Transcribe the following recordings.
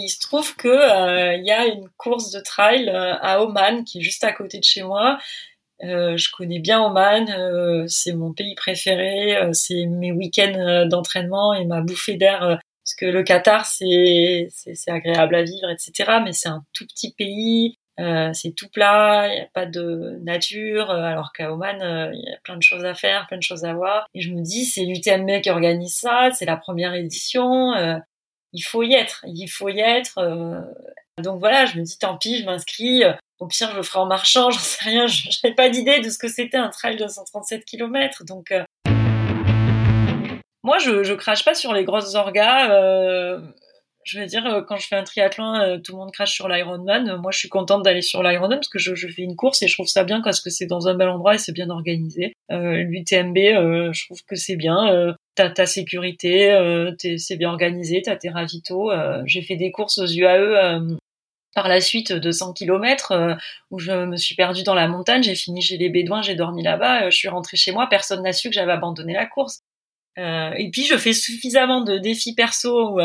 il se trouve que euh, il y a une course de trail euh, à Oman qui est juste à côté de chez moi. Euh, je connais bien Oman, c'est mon pays préféré, c'est mes week-ends d'entraînement et ma bouffée d'air. parce que le Qatar, c'est c'est agréable à vivre, etc. Mais c'est un tout petit pays, c'est tout plat, il n'y a pas de nature, alors qu'à Oman, il y a plein de choses à faire, plein de choses à voir. Et je me dis, c'est l'UTMB qui organise ça, c'est la première édition il faut y être, il faut y être. Euh. Donc voilà, je me dis tant pis, je m'inscris. Au pire, je le ferai en marchant, j'en sais rien. Je n'avais pas d'idée de ce que c'était un trail de 137 km. Donc euh. moi, je, je crache pas sur les grosses orgas. Euh, je veux dire, quand je fais un triathlon, tout le monde crache sur l'Ironman. Moi, je suis contente d'aller sur l'Ironman parce que je, fais une course et je trouve ça bien parce que c'est dans un bel endroit et c'est bien organisé. Euh, L'UTMB, je trouve que c'est bien t'as ta sécurité, euh, c'est bien organisé, t'as tes ravitaux. Euh, j'ai fait des courses aux UAE euh, par la suite de 100 km euh, où je me suis perdue dans la montagne, j'ai fini chez les Bédouins, j'ai dormi là-bas, je suis rentrée chez moi, personne n'a su que j'avais abandonné la course. Et puis je fais suffisamment de défis perso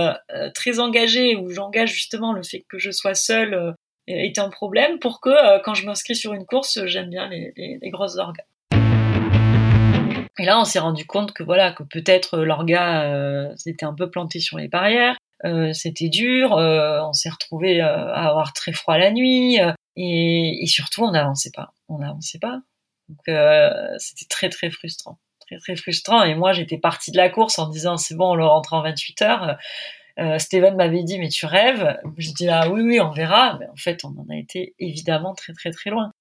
très engagés où j'engage justement le fait que je sois seule est un problème pour que quand je m'inscris sur une course, j'aime bien les, les, les grosses organes. Et là, on s'est rendu compte que voilà, que peut-être euh, l'orga euh, s'était un peu planté sur les barrières, euh, c'était dur, euh, on s'est retrouvé à avoir très froid la nuit, et, et, surtout on n'avançait pas, on n'avançait pas. Donc c'était très très frustrant, très frustrant. Et moi, j'étais partie de la course en disant c'est bon, on le rentre en 28 heures. Euh, Steven m'avait dit mais tu rêves? Je dis ah oui oui on verra mais en fait on en a été évidemment très très très loin.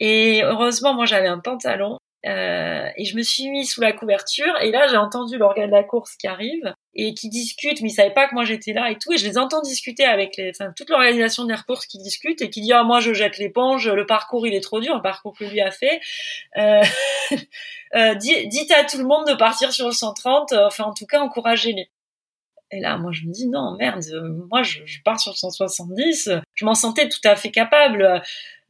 Et heureusement, moi, j'avais un pantalon. Euh, et je me suis mis sous la couverture et là j'ai entendu l'organe de la course qui arrive et qui discute mais ils savaient pas que moi j'étais là et tout et je les entends discuter avec toute l'organisation des courses qui discute et qui dit ah moi je jette l'éponge le parcours il est trop dur le parcours que lui a fait euh, euh, dites à tout le monde de partir sur le 130 euh, enfin en tout cas encouragez-les et là, moi, je me dis non, merde, moi, je, je pars sur le 170. Je m'en sentais tout à fait capable.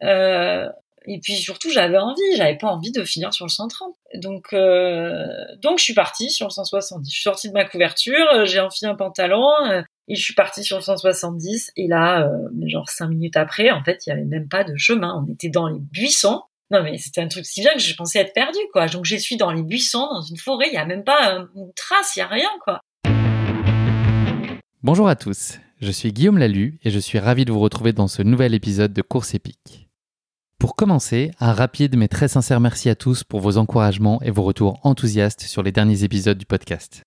Euh, et puis surtout, j'avais envie, j'avais pas envie de finir sur le 130. Donc, euh, donc je suis partie sur le 170. Je suis sortie de ma couverture, euh, j'ai enfilé un pantalon euh, et je suis partie sur le 170. Et là, euh, genre cinq minutes après, en fait, il y avait même pas de chemin. On était dans les buissons. Non mais c'était un truc si bien que je pensais être perdue quoi. Donc je suis dans les buissons, dans une forêt, il y a même pas une trace, il y a rien quoi. Bonjour à tous, je suis Guillaume Lalu et je suis ravi de vous retrouver dans ce nouvel épisode de Course épique. Pour commencer, un rapide mais très sincère merci à tous pour vos encouragements et vos retours enthousiastes sur les derniers épisodes du podcast.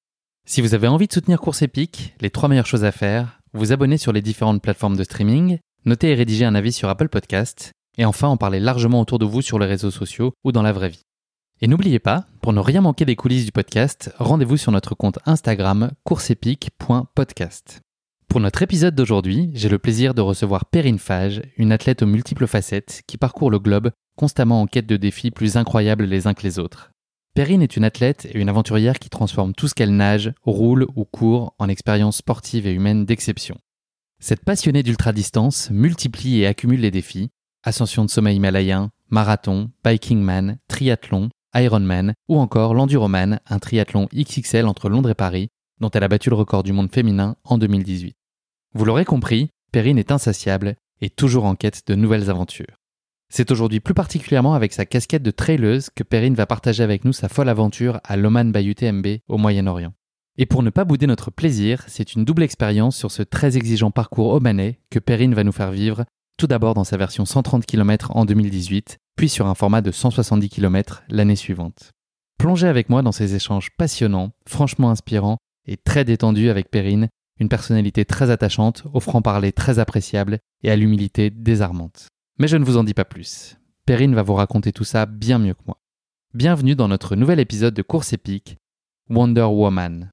Si vous avez envie de soutenir Course Épique, les trois meilleures choses à faire, vous abonner sur les différentes plateformes de streaming, noter et rédiger un avis sur Apple Podcast, et enfin en parler largement autour de vous sur les réseaux sociaux ou dans la vraie vie. Et n'oubliez pas, pour ne rien manquer des coulisses du podcast, rendez-vous sur notre compte Instagram courseepique.podcast. Pour notre épisode d'aujourd'hui, j'ai le plaisir de recevoir Perrine Fage, une athlète aux multiples facettes qui parcourt le globe constamment en quête de défis plus incroyables les uns que les autres. Perrine est une athlète et une aventurière qui transforme tout ce qu'elle nage, roule ou court en expériences sportives et humaines d'exception. Cette passionnée d'ultra-distance multiplie et accumule les défis ascension de sommet himalayen, marathon, biking man, triathlon, Ironman ou encore l'Enduroman, un triathlon XXL entre Londres et Paris, dont elle a battu le record du monde féminin en 2018. Vous l'aurez compris, Perrine est insatiable et toujours en quête de nouvelles aventures. C'est aujourd'hui plus particulièrement avec sa casquette de traileuse que Perrine va partager avec nous sa folle aventure à l'Oman Bayou TMB au Moyen-Orient. Et pour ne pas bouder notre plaisir, c'est une double expérience sur ce très exigeant parcours omanais que Perrine va nous faire vivre, tout d'abord dans sa version 130 km en 2018, puis sur un format de 170 km l'année suivante. Plongez avec moi dans ces échanges passionnants, franchement inspirants et très détendus avec Perrine une personnalité très attachante, au franc-parler très appréciable et à l'humilité désarmante. Mais je ne vous en dis pas plus. Perrine va vous raconter tout ça bien mieux que moi. Bienvenue dans notre nouvel épisode de Course épique, Wonder Woman.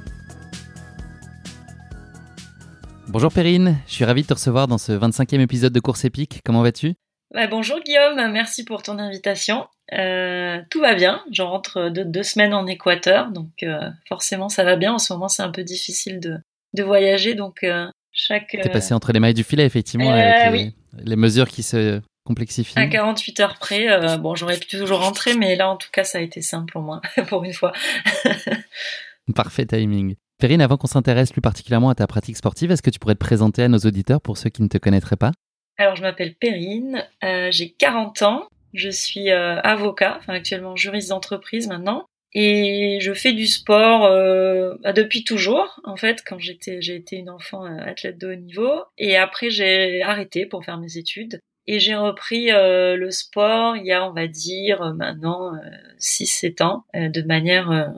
Bonjour Perrine, je suis ravi de te recevoir dans ce 25e épisode de Course épique. Comment vas-tu? Bah, bonjour Guillaume, merci pour ton invitation. Euh, tout va bien, je rentre de deux semaines en Équateur, donc euh, forcément ça va bien. En ce moment c'est un peu difficile de, de voyager, donc euh, chaque... T'es passé entre les mailles du filet effectivement, avec les, les, mesures qui se complexifient. À 48 heures près, bon j'aurais pu toujours rentrer, mais là en tout cas ça a été simple au moins, pour une fois. Parfait timing. Perrine, avant qu'on s'intéresse plus particulièrement à ta pratique sportive, est-ce que tu pourrais te présenter à nos auditeurs pour ceux qui ne te connaîtraient pas? Alors, je m'appelle Perrine, euh, j'ai 40 ans, je suis euh, avocat, enfin actuellement juriste d'entreprise maintenant, et je fais du sport euh, bah, depuis toujours. En fait, quand j'étais, j'ai été une enfant athlète de haut niveau, et après j'ai arrêté pour faire mes études. Et j'ai repris le sport il y a, on va dire, maintenant 6-7 ans, de manière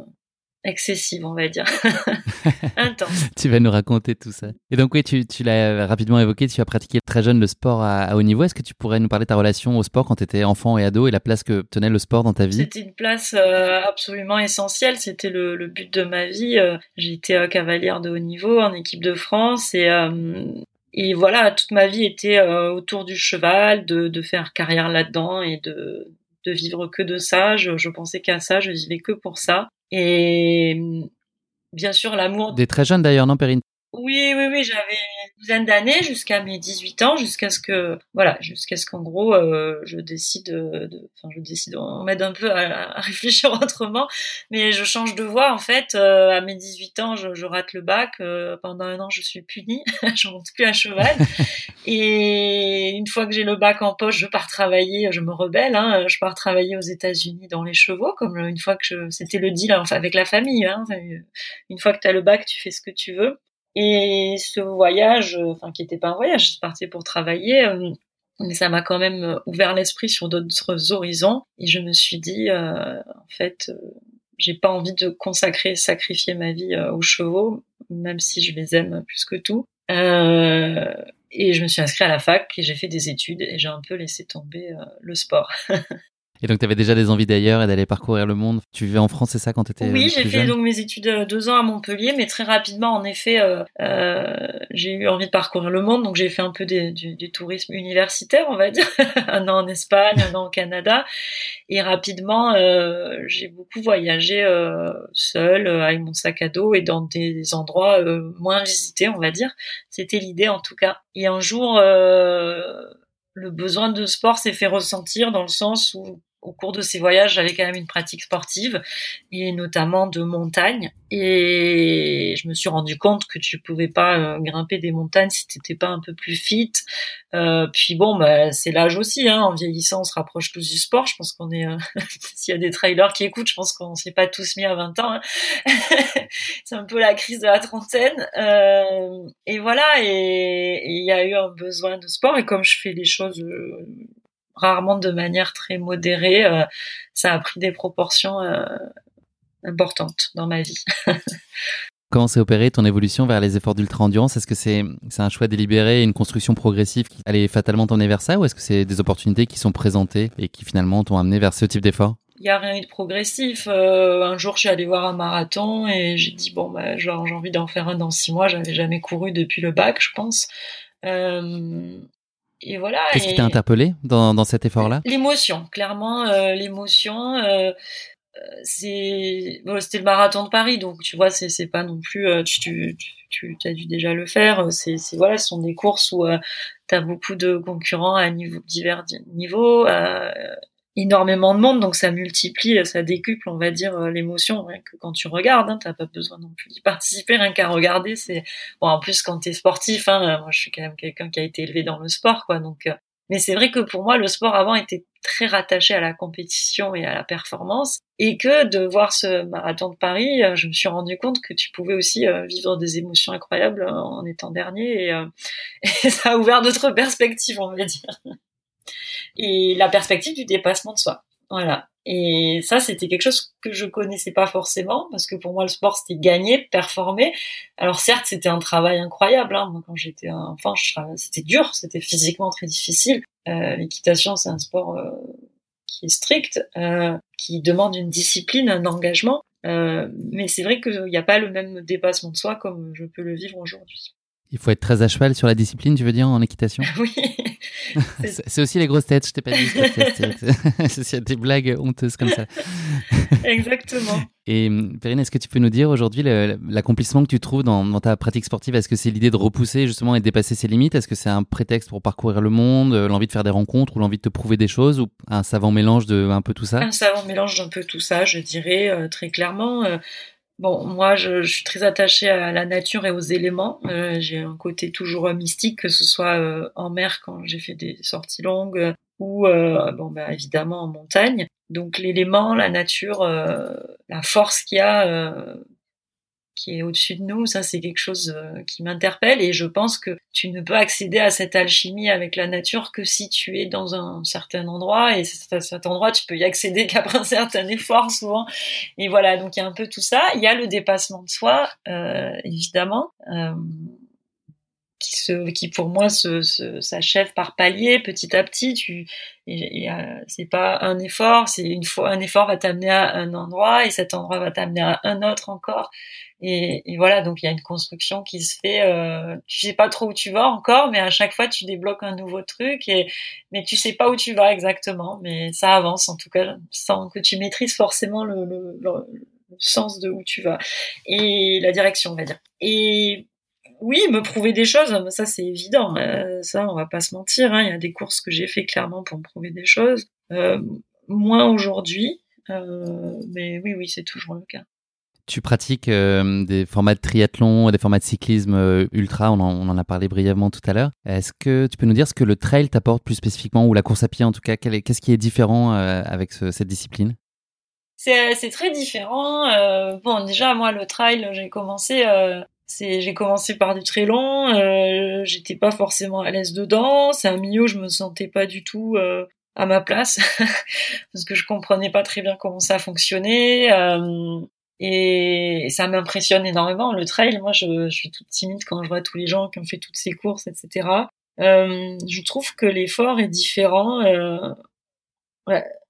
excessive, on va dire. Intense. tu vas nous raconter tout ça. Et donc oui, tu, tu l'as rapidement évoqué, tu as pratiqué très jeune le sport à, haut niveau. Est-ce que tu pourrais nous parler de ta relation au sport quand tu étais enfant et ado et la place que tenait le sport dans ta vie? C'était une place euh, absolument essentielle, c'était le, le, but de ma vie. Euh, j'ai été euh, cavalière de haut niveau en équipe de France et et voilà, toute ma vie était autour du cheval, de, de faire carrière là-dedans et de, de vivre que de ça. Je, je pensais qu'à ça, je vivais que pour ça. Et bien sûr, l'amour. Des très jeunes d'ailleurs, non, Perrine? Oui, oui, oui, j'avais douzaine d'années jusqu'à mes 18 ans, jusqu'à ce que, voilà, jusqu'à ce qu'en gros, euh, je décide de, enfin, je décide, on m'aide un peu à, réfléchir autrement, mais je change de voie, en fait, euh, à mes 18 ans, je, rate le bac, euh, pendant un an, je suis punie, je monte plus à cheval, et une fois que j'ai le bac en poche, je pars travailler, je me rebelle, hein, je pars travailler aux États-Unis dans les chevaux, comme une fois que c'était le deal, enfin, avec la famille, hein, une fois que tu as le bac, tu fais ce que tu veux. Et ce voyage, enfin qui n'était pas un voyage, je partais pour travailler, euh, mais ça m'a quand même ouvert l'esprit sur d'autres horizons. Et je me suis dit, euh, en fait, euh, j'ai pas envie de consacrer, sacrifier ma vie aux chevaux, même si je les aime plus que tout. et je me suis inscrite à la fac et j'ai fait des études et j'ai un peu laissé tomber le sport. Et donc, tu avais déjà des envies d'ailleurs et d'aller parcourir le monde. Tu vivais en France, c'est ça, quand tu étais Oui, j'ai fait donc mes études euh, deux ans à Montpellier, mais très rapidement, en effet, euh, euh, j'ai eu envie de parcourir le monde. Donc, j'ai fait un peu du, du, tourisme universitaire, on va dire. un an en Espagne, un an au Canada. Et rapidement, euh, j'ai beaucoup voyagé euh, seul, avec mon sac à dos et dans des endroits moins visités, on va dire. C'était l'idée, en tout cas. Et un jour le besoin de sport s'est fait ressentir dans le sens où au cours de ces voyages, j'avais quand même une pratique sportive et notamment de montagne. Et je me suis rendu compte que tu pouvais pas euh, grimper des montagnes si t'étais pas un peu plus fit. Euh, puis bon, bah, c'est l'âge aussi. Hein. En vieillissant, on se rapproche tous du sport. Je pense qu'on est. Euh, s'il y a des trailers qui écoutent, je pense qu'on s'est pas tous mis à 20 ans. Hein. c'est un peu la crise de la trentaine. Euh, et voilà. Et il y a eu un besoin de sport. Et comme je fais les choses rarement de manière très modérée, euh, ça a pris des proportions euh, importantes dans ma vie. Comment s'est opérée ton évolution vers les efforts d'ultra-endurance? Est-ce que c'est un choix délibéré, une construction progressive qui allait fatalement t'emmener vers ça? Ou est-ce que c'est des opportunités qui sont présentées et qui finalement t'ont amené vers ce type d'effort? Il n'y a rien de progressif. Euh, un jour, je suis allée voir un marathon et j'ai dit bon, bah, j'ai envie d'en faire un dans six mois. J'avais jamais couru depuis le bac, je pense. Euh, et voilà. Qu'est-ce qui t'a interpellé dans, dans cet effort-là? L'émotion, clairement, euh, l'émotion. Euh, euh, c'est bon, c'était le marathon de Paris, donc tu vois, c'est c'est pas non plus. Euh, tu tu, tu as dû déjà le faire. C'est c'est voilà, ce sont des courses où euh, tu as beaucoup de concurrents à niveau, divers niveaux. Euh, énormément de monde, donc ça multiplie, ça décuple, on va dire, euh, l'émotion. Rien que quand tu regardes, hein, t'as pas besoin non plus d'y participer, rien qu'à regarder. C'est bon. En plus, quand t'es sportif, hein, moi, je suis quand même quelqu'un qui a été élevé dans le sport, quoi. Donc, euh, mais c'est vrai que pour moi, le sport avant était très rattaché à la compétition et à la performance, et que de voir ce marathon de Paris, euh, je me suis rendu compte que tu pouvais aussi vivre des émotions incroyables en étant dernier, et ça a ouvert d'autres perspectives, on va dire et la perspective du dépassement de soi. Voilà. Et ça, c'était quelque chose que je connaissais pas forcément, parce que pour moi, le sport, c'était gagner, performer. Alors certes, c'était un travail incroyable. Hein. Moi, quand j'étais enfant, c'était dur, c'était physiquement très difficile. Euh, L'équitation, c'est un sport euh, qui est strict, euh, qui demande une discipline, un engagement. Euh, mais c'est vrai qu'il n'y a pas le même dépassement de soi comme je peux le vivre aujourd'hui. Il faut être très à cheval sur la discipline, tu veux dire, en équitation? Oui, c'est aussi les grosses têtes, je t'ai pas dit. C'est des blagues honteuses comme ça. Exactement. Et Perrine, est-ce que tu peux nous dire aujourd'hui l'accomplissement que tu trouves dans, ta pratique sportive? Est-ce que c'est l'idée de repousser justement et de dépasser ses limites? Est-ce que c'est un prétexte pour parcourir le monde, euh, l'envie de faire des rencontres ou l'envie de te prouver des choses ou un savant mélange de un peu tout ça? Un savant mélange d'un peu tout ça, je dirais euh, très clairement. Euh, bon, moi, je, suis très attachée à la nature et aux éléments. j'ai un côté toujours mystique, que ce soit en mer quand j'ai fait des sorties longues ou bon, bah, évidemment en montagne. Donc l'élément, la nature, euh, la force qu'il y a, euh, qui est au-dessus de nous, ça c'est quelque chose euh, qui m'interpelle et je pense que tu ne peux accéder à cette alchimie avec la nature que si tu es dans un certain endroit et à cet endroit tu peux y accéder qu'après un certain effort souvent et voilà donc il y a un peu tout ça. Il y a le dépassement de soi évidemment qui se, qui pour moi se, s'achève par palier, petit à petit. Tu, et, euh, c'est pas un effort, c'est une fois un effort va t'amener à un endroit et cet endroit va t'amener à un autre encore. Et, et voilà, donc il y a une construction qui se fait. Euh, tu sais pas trop où tu vas encore, mais à chaque fois tu débloques un nouveau truc et mais tu sais pas où tu vas exactement, mais ça avance en tout cas sans que tu maîtrises forcément le, le, le sens de où tu vas et la direction, on va dire. Et oui, me prouver des choses, ça c'est évident. Euh, ça, on va pas se mentir. Hein. Il y a des courses que j'ai fait clairement pour me prouver des choses. Euh, moins aujourd'hui, euh, mais oui, oui, c'est toujours le cas. Tu pratiques des formats de triathlon, des formats de cyclisme ultra, on en, a parlé brièvement tout à l'heure. Est-ce que tu peux nous dire ce que le trail t'apporte plus spécifiquement, ou la course à pied en tout cas Qu'est-ce qui est différent avec cette discipline? C'est très différent. bon, déjà, moi, le trail, j'ai commencé j'ai commencé par du très long, euh, j'étais pas forcément à l'aise dedans. C'est un milieu où je me sentais pas du tout euh, à ma place parce que je comprenais pas très bien comment ça fonctionnait. Euh, et, ça m'impressionne énormément le trail. Moi, je, suis toute timide quand je vois tous les gens qui ont fait toutes ces courses, etc. Euh, je trouve que l'effort est différent. Euh,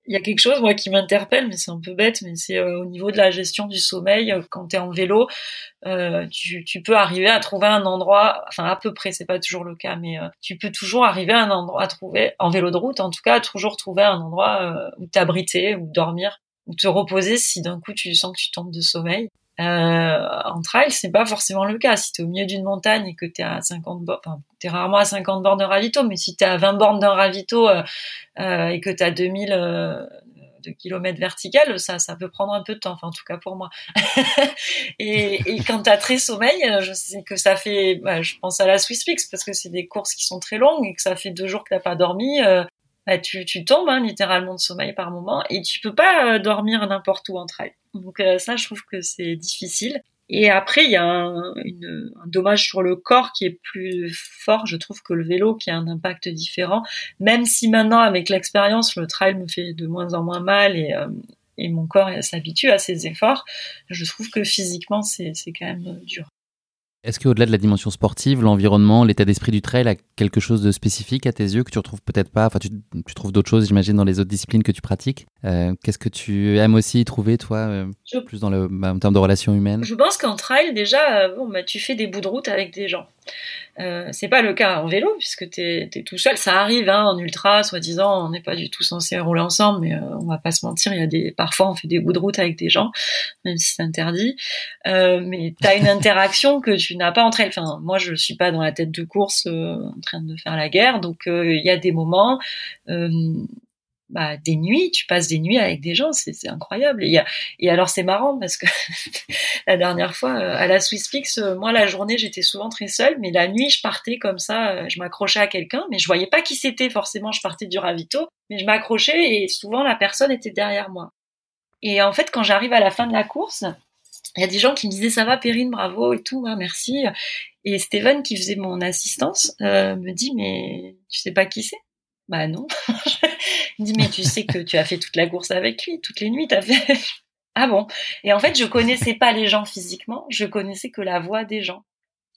il y a quelque chose moi qui m'interpelle, mais c'est un peu bête, mais c'est euh, au niveau de la gestion du sommeil. Euh, quand tu es en vélo, euh, tu, tu, peux arriver à trouver un endroit, enfin à peu près, c'est pas toujours le cas, mais tu peux toujours arriver à un endroit à trouver, en vélo de route en tout cas, toujours trouver un endroit où t'abriter, ou dormir, ou te reposer si d'un coup tu sens que tu tombes de sommeil. Euh, en trail, c'est pas forcément le cas. Si tu es au milieu d'une montagne et que tu es à 50 bornes, enfin, tu es rarement à 50 bornes de ravito, mais si tu es à 20 bornes d'un ravito euh, euh, et que tu as 2000 euh, de kilomètres verticales, ça, ça peut prendre un peu de temps, enfin, en tout cas pour moi. et, et, quand tu as très sommeil, je sais que ça fait, bah, je pense à la Swiss Peaks parce que c'est des courses qui sont très longues et que ça fait deux jours que t'as pas dormi. Bah, tu, tu tombes hein, littéralement de sommeil par moment et tu peux pas dormir n'importe où en trail. Donc euh, ça, je trouve que c'est difficile. Et après, il y a un, dommage sur le corps qui est plus fort, je trouve, que le vélo, qui a un impact différent. Même si maintenant, avec l'expérience, le trail me fait de moins en moins mal et, euh, et mon corps s'habitue à ces efforts, je trouve que physiquement, c'est quand même dur. Est-ce qu'au-delà de la dimension sportive, l'environnement, l'état d'esprit du trail a quelque chose de spécifique à tes yeux que tu retrouves peut-être pas? Enfin, tu, trouves d'autres choses, j'imagine, dans les autres disciplines que tu pratiques. Euh, qu'est-ce que tu aimes aussi trouver, toi, euh, plus dans le, bah, en termes de relations humaines? Je pense qu'en trail, déjà, euh, bon, bah, tu fais des bouts de route avec des gens. Euh, c'est pas le cas en vélo puisque t'es es tout seul. Ça arrive hein, en ultra, soi-disant, on n'est pas du tout censé rouler ensemble, mais euh, on va pas se mentir. Il y a des parfois on fait des bouts de route avec des gens, même si c'est interdit. Euh, mais t'as une interaction que tu n'as pas entre elles. Enfin, moi je suis pas dans la tête de course euh, en train de faire la guerre, donc il y a des moments bah, des nuits, tu passes des nuits avec des gens, c'est incroyable. Et, y a, et alors c'est marrant parce que la dernière fois euh, à la Swiss Peaks, euh, moi la journée j'étais souvent très seule, mais la nuit je partais comme ça, euh, je m'accrochais à quelqu'un, mais je voyais pas qui c'était forcément. Je partais du ravito, mais je m'accrochais et souvent la personne était derrière moi. Et en fait quand j'arrive à la fin de la course, il y a des gens qui me disaient ça va Perrine, bravo et tout, hein, merci. Et Steven qui faisait mon assistance me dit mais tu sais pas qui c'est? Bah non. Il dit mais tu sais que tu as fait toute la course avec lui, toutes les nuits t'as fait. ah bon? Et en fait je connaissais pas les gens physiquement, je connaissais que la voix des gens.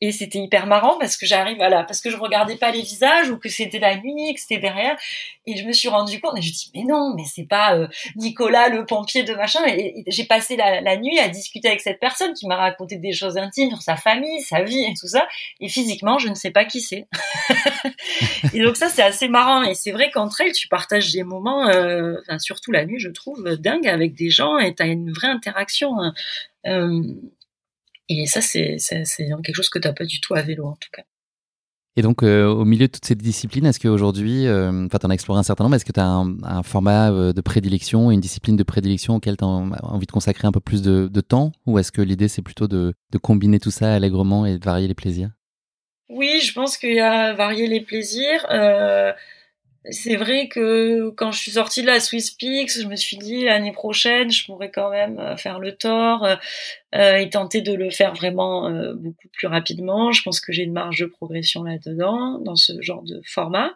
Et c'était hyper marrant parce que j'arrive à parce que je regardais pas les visages ou que c'était la nuit, que c'était derrière. Et je me suis rendu compte et je dis mais non, mais c'est pas euh, Nicolas le pompier de machin. Et, j'ai passé la, nuit à discuter avec cette personne qui m'a raconté des choses intimes sur sa famille, sa vie et tout ça. Et physiquement, je ne sais pas qui c'est. et donc ça c'est assez marrant. Et c'est vrai qu'entre elles, tu partages des moments, euh, enfin, surtout la nuit, je trouve dingue avec des gens et tu as une vraie interaction. Hein. Euh, et ça, c'est quelque chose que tu n'as pas du tout à vélo, en tout cas. Et donc, euh, au milieu de toutes ces disciplines, est-ce qu'aujourd'hui, euh, enfin, tu en as exploré un certain nombre, est-ce que tu as un, format euh, de prédilection, une discipline de prédilection auquel tu as envie de consacrer un peu plus de, temps? Ou est-ce que l'idée, c'est plutôt de, de, combiner tout ça allègrement et de varier les plaisirs? Oui, je pense qu'il y a varier les plaisirs c'est vrai que quand je suis sortie de la Swiss Peaks, je me suis dit l'année prochaine, je pourrais quand même euh, faire le tort euh, euh, et tenter de le faire vraiment beaucoup plus rapidement. Je pense que j'ai une marge de progression là-dedans, dans ce genre de format.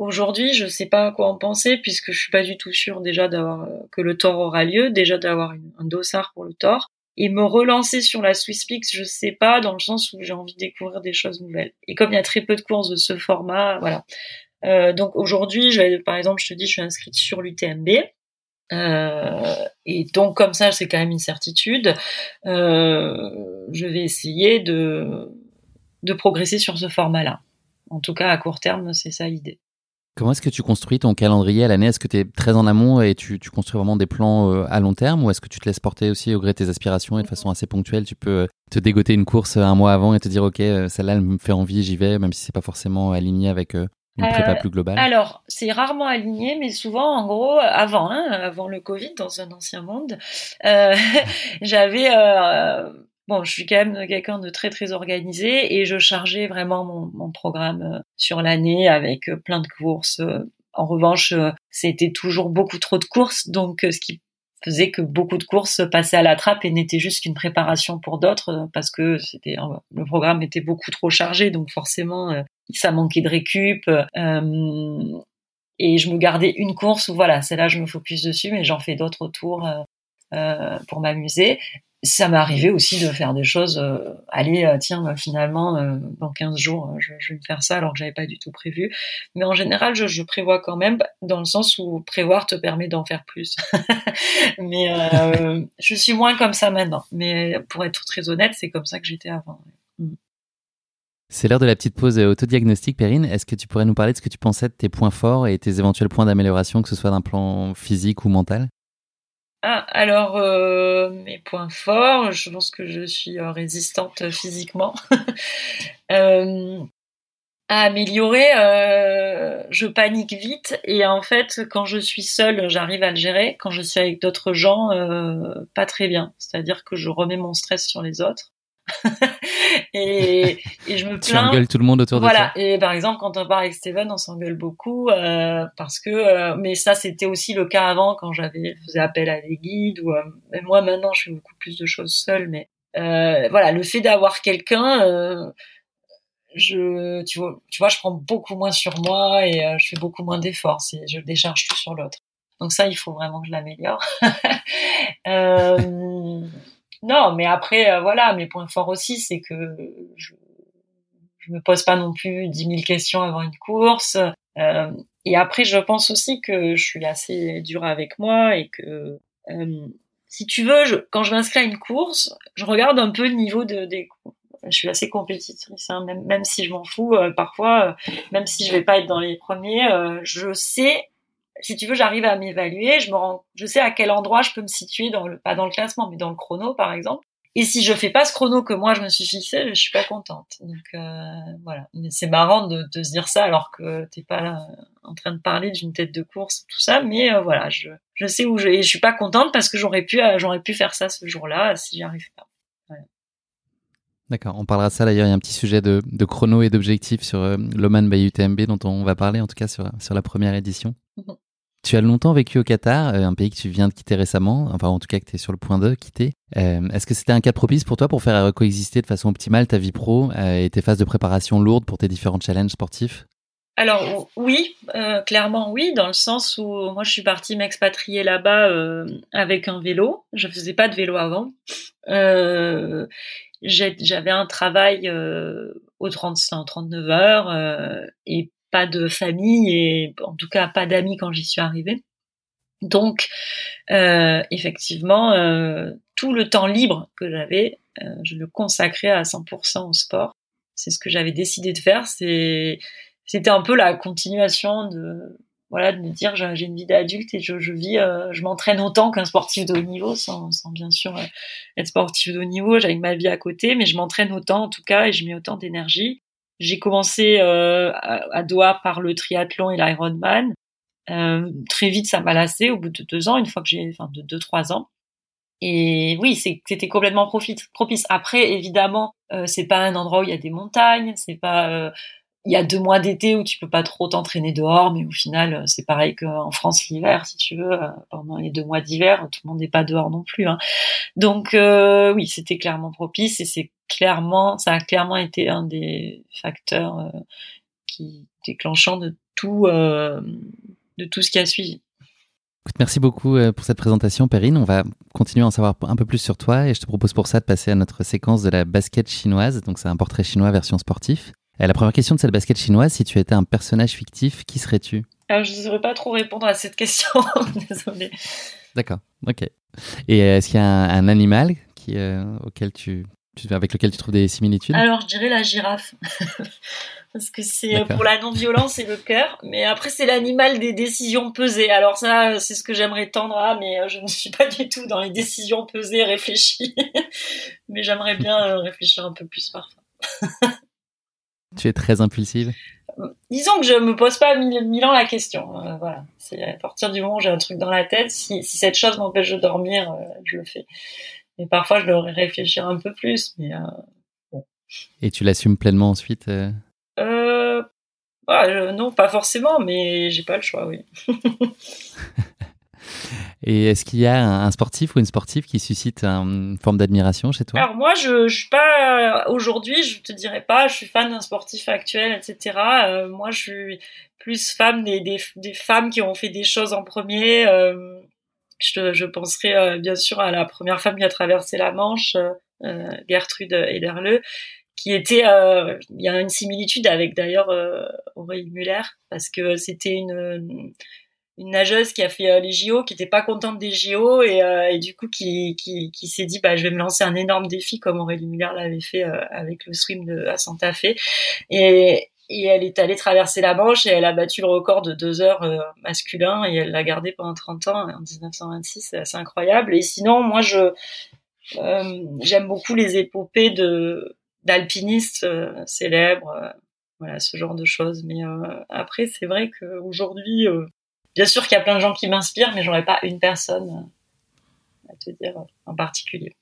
Aujourd'hui, je sais pas à quoi en penser puisque je suis pas du tout sûre déjà d'avoir que le tort aura lieu, déjà d'avoir un dossard pour le tort. Et me relancer sur la Swiss Peaks, je sais pas, dans le sens où j'ai envie de découvrir des choses nouvelles. Et comme il y a très peu de courses de ce format, voilà. Euh, donc aujourd'hui, par exemple, je te dis, je suis inscrite sur l'UTMB. Euh, et donc comme ça, c'est quand même une certitude. Euh, je vais essayer de, de progresser sur ce format-là. En tout cas, à court terme, c'est ça l'idée. Comment est-ce que tu construis ton calendrier à l'année? Est-ce que tu es très en amont et tu, tu construis vraiment des plans euh, à long terme? Ou est-ce que tu te laisses porter aussi au gré de tes aspirations et de façon assez ponctuelle? Tu peux euh, te dégoter une course un mois avant et te dire ok, celle-là elle me fait envie, j'y vais, même si c'est pas forcément aligné avec une prépa euh, plus globale. Alors, c'est rarement aligné, mais souvent, en gros, avant, hein, avant le Covid, dans un ancien monde, euh, j'avais... Euh, bon, je suis quand même quelqu'un de très très organisé et je chargeais vraiment mon, programme sur l'année avec plein de courses. En revanche, c'était toujours beaucoup trop de courses, donc ce qui faisait que beaucoup de courses passaient à la trappe et n'étaient juste qu'une préparation pour d'autres parce que c'était le programme était beaucoup trop chargé donc forcément ça manquait de récup. Euh, et je me gardais une course voilà, c'est là je me focus dessus, mais j'en fais d'autres euh, euh, pour m'amuser. Ça m'est arrivé aussi de faire des choses, allez, tiens, bah, finalement, dans 15 jours, je, vais me faire ça alors que j'avais pas du tout prévu. Mais en général, je, je, prévois quand même, dans le sens où prévoir te permet d'en faire plus. mais je suis moins comme ça maintenant. Mais pour être très honnête, c'est comme ça que j'étais avant. Mm. C'est l'heure de la petite pause autodiagnostic, Perrine. Est-ce que tu pourrais nous parler de ce que tu pensais de tes points forts et tes éventuels points d'amélioration, que ce soit d'un plan physique ou mental? Ah, alors euh, mes points forts, je pense que je suis euh, résistante physiquement. euh, à améliorer, je panique vite et en fait, quand je suis seule, j'arrive à le gérer. Quand je suis avec d'autres gens, pas très bien. C'est-à-dire que je remets mon stress sur les autres. et, et, je me plains. Tu tout le monde autour de toi. Voilà. Et par exemple, quand on part avec Steven, on s'engueule beaucoup euh, parce que. Euh, mais ça, c'était aussi le cas avant quand j'avais faisais appel à des guides ou. Euh, moi, maintenant, je fais beaucoup plus de choses seule, mais euh, voilà, le fait d'avoir quelqu'un. je, tu vois, tu vois, je prends beaucoup moins sur moi et je fais beaucoup moins d'efforts. Je décharge tout sur l'autre. Donc ça, il faut vraiment que je l'améliore. euh, non, mais après, euh, voilà, mes points forts aussi, c'est que je, je me pose pas non plus dix mille questions avant une course. Euh, et après, je pense aussi que je suis assez dure avec moi et que, euh, si tu veux, quand je m'inscris à une course, je regarde un peu le niveau de, des je suis assez compétitrice, hein, même si je m'en fous parfois, même si je vais pas être dans les premiers, je sais si tu veux, j'arrive à m'évaluer, je me rends, je sais à quel endroit je peux me situer dans le, pas dans le classement, mais dans le chrono, par exemple. Et si je fais pas ce chrono que moi je me suis fixé, je suis pas contente. Donc euh, voilà, c'est marrant de, de, se dire ça alors que t'es pas là euh, en train de parler d'une tête de course, tout ça. Mais euh, voilà, je, je sais où je, et je suis pas contente parce que j'aurais pu, euh, j'aurais pu faire ça ce jour-là si j'y arrive pas. D'accord, on parlera de ça d'ailleurs. Il y a un petit sujet de, de chrono et d'objectif sur euh, l'Oman by UTMB dont on va parler en tout cas sur, sur la première édition. Mhm. Tu as longtemps vécu au Qatar, euh, un pays que tu viens de quitter récemment, enfin en tout cas que tu es sur le point de quitter. Euh, est-ce que c'était un cas propice pour toi pour faire coexister de façon optimale ta vie pro et tes phases de préparation lourdes pour tes différents challenges sportifs? Alors oui, clairement oui, dans le sens où moi je suis partie m'expatrier là-bas avec un vélo. Je faisais pas de vélo avant. j'avais un travail aux 30, 39 heures et pas de famille et en tout cas pas d'amis quand j'y suis arrivée. Donc, effectivement, tout le temps libre que j'avais, je le consacrais à 100% au sport. C'est ce que j'avais décidé de faire. C'est, c'était un peu la continuation de, voilà, de me dire j'ai une vie d'adulte et je, je vis, euh, je m'entraîne autant qu'un sportif de haut niveau, sans, sans bien sûr euh, être sportif de haut niveau. J'avais ma vie à côté, mais je m'entraîne autant en tout cas et je mets autant d'énergie. J'ai commencé euh, à, Doha par le triathlon et l'Ironman. Euh, très vite, ça m'a lassé au bout de deux ans, une fois que j'ai, enfin, de deux trois ans. Et oui, c'était complètement propice. Après, évidemment, euh, c'est pas un endroit où il y a des montagnes, c'est pas euh, il y a deux mois d'été où tu peux pas trop t'entraîner dehors, mais au final, euh, c'est pareil qu'en France l'hiver, si tu veux, euh, pendant les deux mois d'hiver, tout le monde n'est pas dehors non plus. Hein. Donc euh, oui, c'était clairement propice et c'est clairement, ça a clairement été un des facteurs qui déclenchant de tout, de tout ce qui a suivi. Merci beaucoup pour cette présentation, Perrine. On va continuer à en savoir un peu plus sur toi et je te propose pour ça de passer à notre séquence de la basket chinoise. Donc, c'est un portrait chinois version sportif. Et la première question de cette basket chinoise, si tu étais un personnage fictif, qui serais-tu? Alors, Je ne saurais pas trop répondre à cette question, désolé. D'accord, ok. Et est-ce qu'il y a un, animal qui, euh, auquel tu, avec lequel tu trouves des similitudes? Alors, je dirais la girafe. Parce que c'est pour la non-violence et le cœur. Mais après, c'est l'animal des décisions pesées. Alors ça, c'est ce que j'aimerais tendre à, mais euh, je ne suis pas du tout dans les décisions pesées, réfléchies. mais j'aimerais bien euh, réfléchir un peu plus parfois. Tu es très impulsive Disons que je me pose pas mille, ans la question. Euh, voilà, c'est à partir du moment où j'ai un truc dans la tête, si, cette chose m'empêche de dormir, euh, je le fais. Mais parfois, je devrais réfléchir un peu plus, mais euh, Et tu l'assumes pleinement ensuite bah, Non, pas forcément, mais j'ai pas le choix, oui. Et est-ce qu'il y a un sportif ou une sportive qui suscite une forme d'admiration chez toi? Alors moi, je, je suis pas aujourd'hui, je te dirais pas, je suis fan d'un sportif actuel, etc. Euh, moi, je suis plus fan des, femmes qui ont fait des choses en premier. Euh, je, je penserai euh, bien sûr à la première femme qui a traversé la Manche, euh, Gertrude Ederle, qui était, il y a une similitude avec d'ailleurs Aurélie Muller parce que c'était une une nageuse qui a fait euh, les JO, qui était pas contente des JO et, euh, et du coup qui, qui, qui s'est dit bah je vais me lancer un énorme défi comme Aurélie Muller l'avait fait euh, avec le swim de à Santa Fe. Et et elle est allée traverser la Manche et elle a battu le record de deux heures masculin et elle l'a gardé pendant 30 ans en 1926 c'est assez incroyable. Et sinon moi je j'aime beaucoup les épopées de d'alpinistes célèbres voilà ce genre de choses. Mais après c'est vrai qu'aujourd'hui bien sûr qu'il y a plein de gens qui m'inspirent, mais j'aurais pas une personne euh, à te dire en particulier.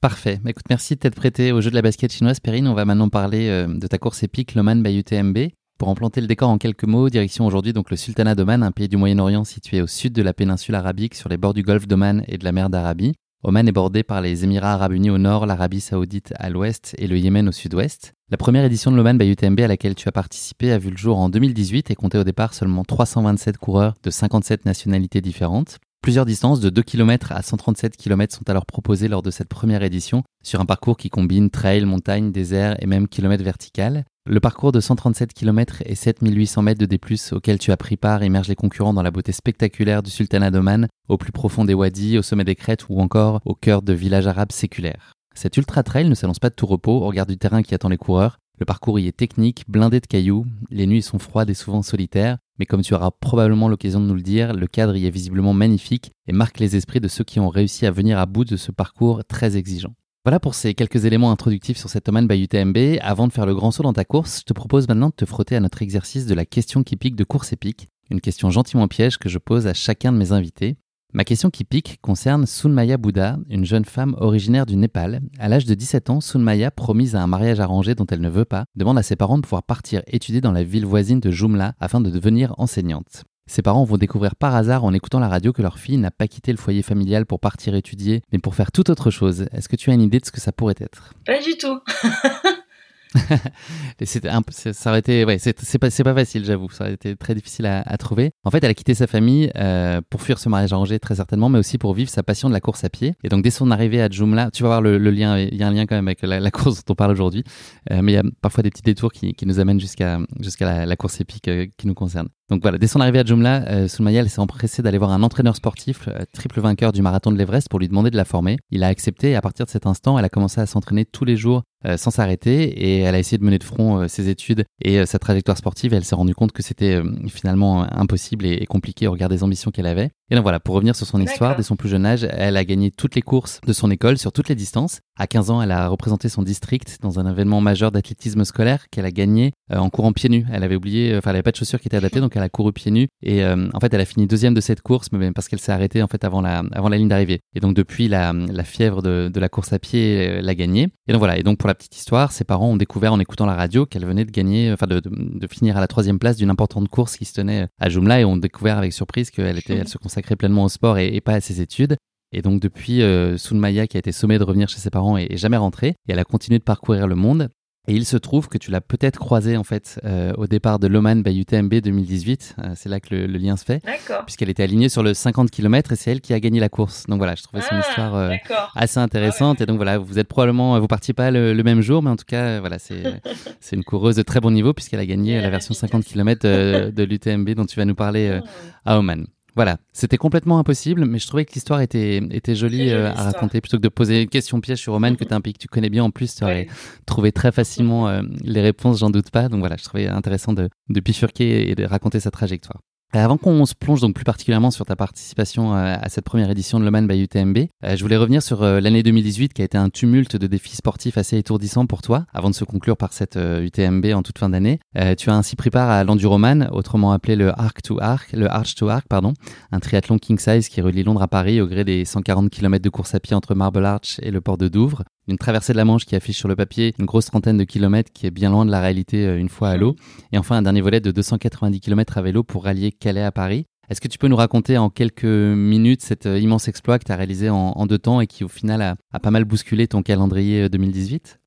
Parfait. Bah, écoute, merci de t'être prêté au jeu de la basket chinoise, Perrine. On va maintenant parler euh, de ta course épique, l'Oman by UTMB. Pour implanter le décor en quelques mots, direction aujourd'hui donc le Sultanat d'Oman, un pays du Moyen-Orient situé au sud de la péninsule arabique, sur les bords du golfe d'Oman et de la mer d'Arabie. Oman est bordé par les Émirats arabes unis au nord, l'Arabie saoudite à l'ouest et le Yémen au sud-ouest. La première édition de l'Oman by UTMB à laquelle tu as participé a vu le jour en 2018 et comptait au départ seulement 327 coureurs de 57 nationalités différentes. Plusieurs distances de 2 km à 137 km sont alors proposées lors de cette première édition sur un parcours qui combine trail, montagne, désert et même kilomètres vertical. Le parcours de 137 km et 7800 mètres de D+, auquel tu as pris part immerge les concurrents dans la beauté spectaculaire du sultanat d'Oman, au plus profond des wadis, au sommet des crêtes ou encore au cœur de villages arabes séculaires. Cet ultra trail ne s'annonce pas de tout repos au regard du terrain qui attend les coureurs. Le parcours y est technique, blindé de cailloux, les nuits sont froides et souvent solitaires, mais comme tu auras probablement l'occasion de nous le dire, le cadre y est visiblement magnifique et marque les esprits de ceux qui ont réussi à venir à bout de ce parcours très exigeant. Voilà pour ces quelques éléments introductifs sur cette Oman by UTMB. Avant de faire le grand saut dans ta course, je te propose maintenant de te frotter à notre exercice de la question qui pique de course épique, une question gentiment piège que je pose à chacun de mes invités. Ma question qui pique concerne Sunmaya Bouddha, une jeune femme originaire du Népal. À l'âge de 17 ans, Sunmaya, promise à un mariage arrangé dont elle ne veut pas, demande à ses parents de pouvoir partir étudier dans la ville voisine de Jumla afin de devenir enseignante. Ses parents vont découvrir par hasard en écoutant la radio que leur fille n'a pas quitté le foyer familial pour partir étudier, mais pour faire toute autre chose. Est-ce que tu as une idée de ce que ça pourrait être? Pas du tout. un, ça aurait été, ouais, c'est pas, pas facile, j'avoue. Ça aurait été très difficile à, à, trouver. En fait, elle a quitté sa famille euh, pour fuir ce mariage arrangé, très certainement, mais aussi pour vivre sa passion de la course à pied. Et donc, dès son arrivée à Jumla, tu vas voir le, lien, il y a un lien quand même avec la, course dont on parle aujourd'hui. Euh, mais il y a parfois des petits détours qui, qui nous amènent jusqu'à jusqu'à la, la, course épique euh, qui nous concerne. Donc voilà, dès son arrivée à Jumla, euh, s'est empressée d'aller voir un entraîneur sportif, euh, triple vainqueur du marathon de l'Everest, pour lui demander de la former. Il a accepté et à partir de cet instant, elle a commencé à s'entraîner tous les jours euh, sans s'arrêter et elle a essayé de mener de front euh, ses études et euh, sa trajectoire sportive et elle s'est rendue compte que c'était finalement impossible et, compliqué au regard des ambitions qu'elle avait. Et donc voilà, pour revenir sur son histoire, dès son plus jeune âge, elle a gagné toutes les courses de son école sur toutes les distances. À 15 ans, elle a représenté son district dans un événement majeur d'athlétisme scolaire qu'elle a gagné en courant pieds nus. Elle avait oublié, enfin elle avait pas de chaussures qui étaient adaptées, donc elle a couru pieds nus et en fait elle a fini deuxième de cette course, mais parce qu'elle s'est arrêtée en fait avant la avant la ligne d'arrivée. Et donc depuis la, la fièvre de, de la course à pied l'a gagnée. Et donc voilà. Et donc pour la petite histoire, c'est parents ont découvert en écoutant la radio qu'elle venait de gagner, enfin de, de, finir à la troisième place d'une importante course qui se tenait à Jumla et ont découvert avec surprise qu'elle était, elle se consacrait pleinement au sport et, pas à ses études. Et donc depuis, euh, Sunmaya qui a été sommée de revenir chez ses parents est, est jamais rentrée et elle a continué de parcourir le monde. Et il se trouve que tu l'as peut-être croisé en fait euh, au départ de l'Oman by UTMB 2018. Euh, c'est là que le, lien se fait. Puisqu'elle était alignée sur le 50 km et c'est elle qui a gagné la course. Donc voilà, je trouvais son ah, histoire euh, assez intéressante. Ah et donc voilà, vous êtes probablement, vous partiez pas le, même jour, mais en tout cas, voilà, c'est c'est une coureuse de très bon niveau puisqu'elle a gagné la version 50 km de l'UTMB dont tu vas nous parler ah. à Oman. Voilà, c'était complètement impossible, mais je trouvais que l'histoire était, était jolie euh, à raconter. Plutôt que de poser une question piège sur Roman, que tu un pays que tu connais bien en plus, tu aurais trouvé très facilement euh, les réponses, j'en doute pas. Donc voilà, je trouvais intéressant de, de bifurquer et de raconter sa trajectoire. Euh, avant qu'on se plonge donc plus particulièrement sur ta participation euh, à cette première édition de Le Man by UTMB, euh, je voulais revenir sur l'année 2018 qui a été un tumulte de défis sportifs assez étourdissants pour toi, avant de se conclure par cette UTMB en toute fin d'année. Tu as ainsi pris part à l'Enduroman, autrement appelé le Arc to Arc, le Arch to Arc, pardon, un triathlon king size qui relie Londres à Paris au gré des 140 km de course à pied entre Marble Arch et le port de Douvres une traversée de la Manche qui affiche sur le papier une grosse trentaine de kilomètres qui est bien loin de la réalité euh, une fois à l'eau. Et enfin, un dernier volet de 290 km à vélo pour rallier Calais à Paris. Est-ce que tu peux nous raconter en quelques minutes cet euh, immense exploit que tu as réalisé en, deux temps et qui au final a, pas mal bousculé ton calendrier 2018 euh,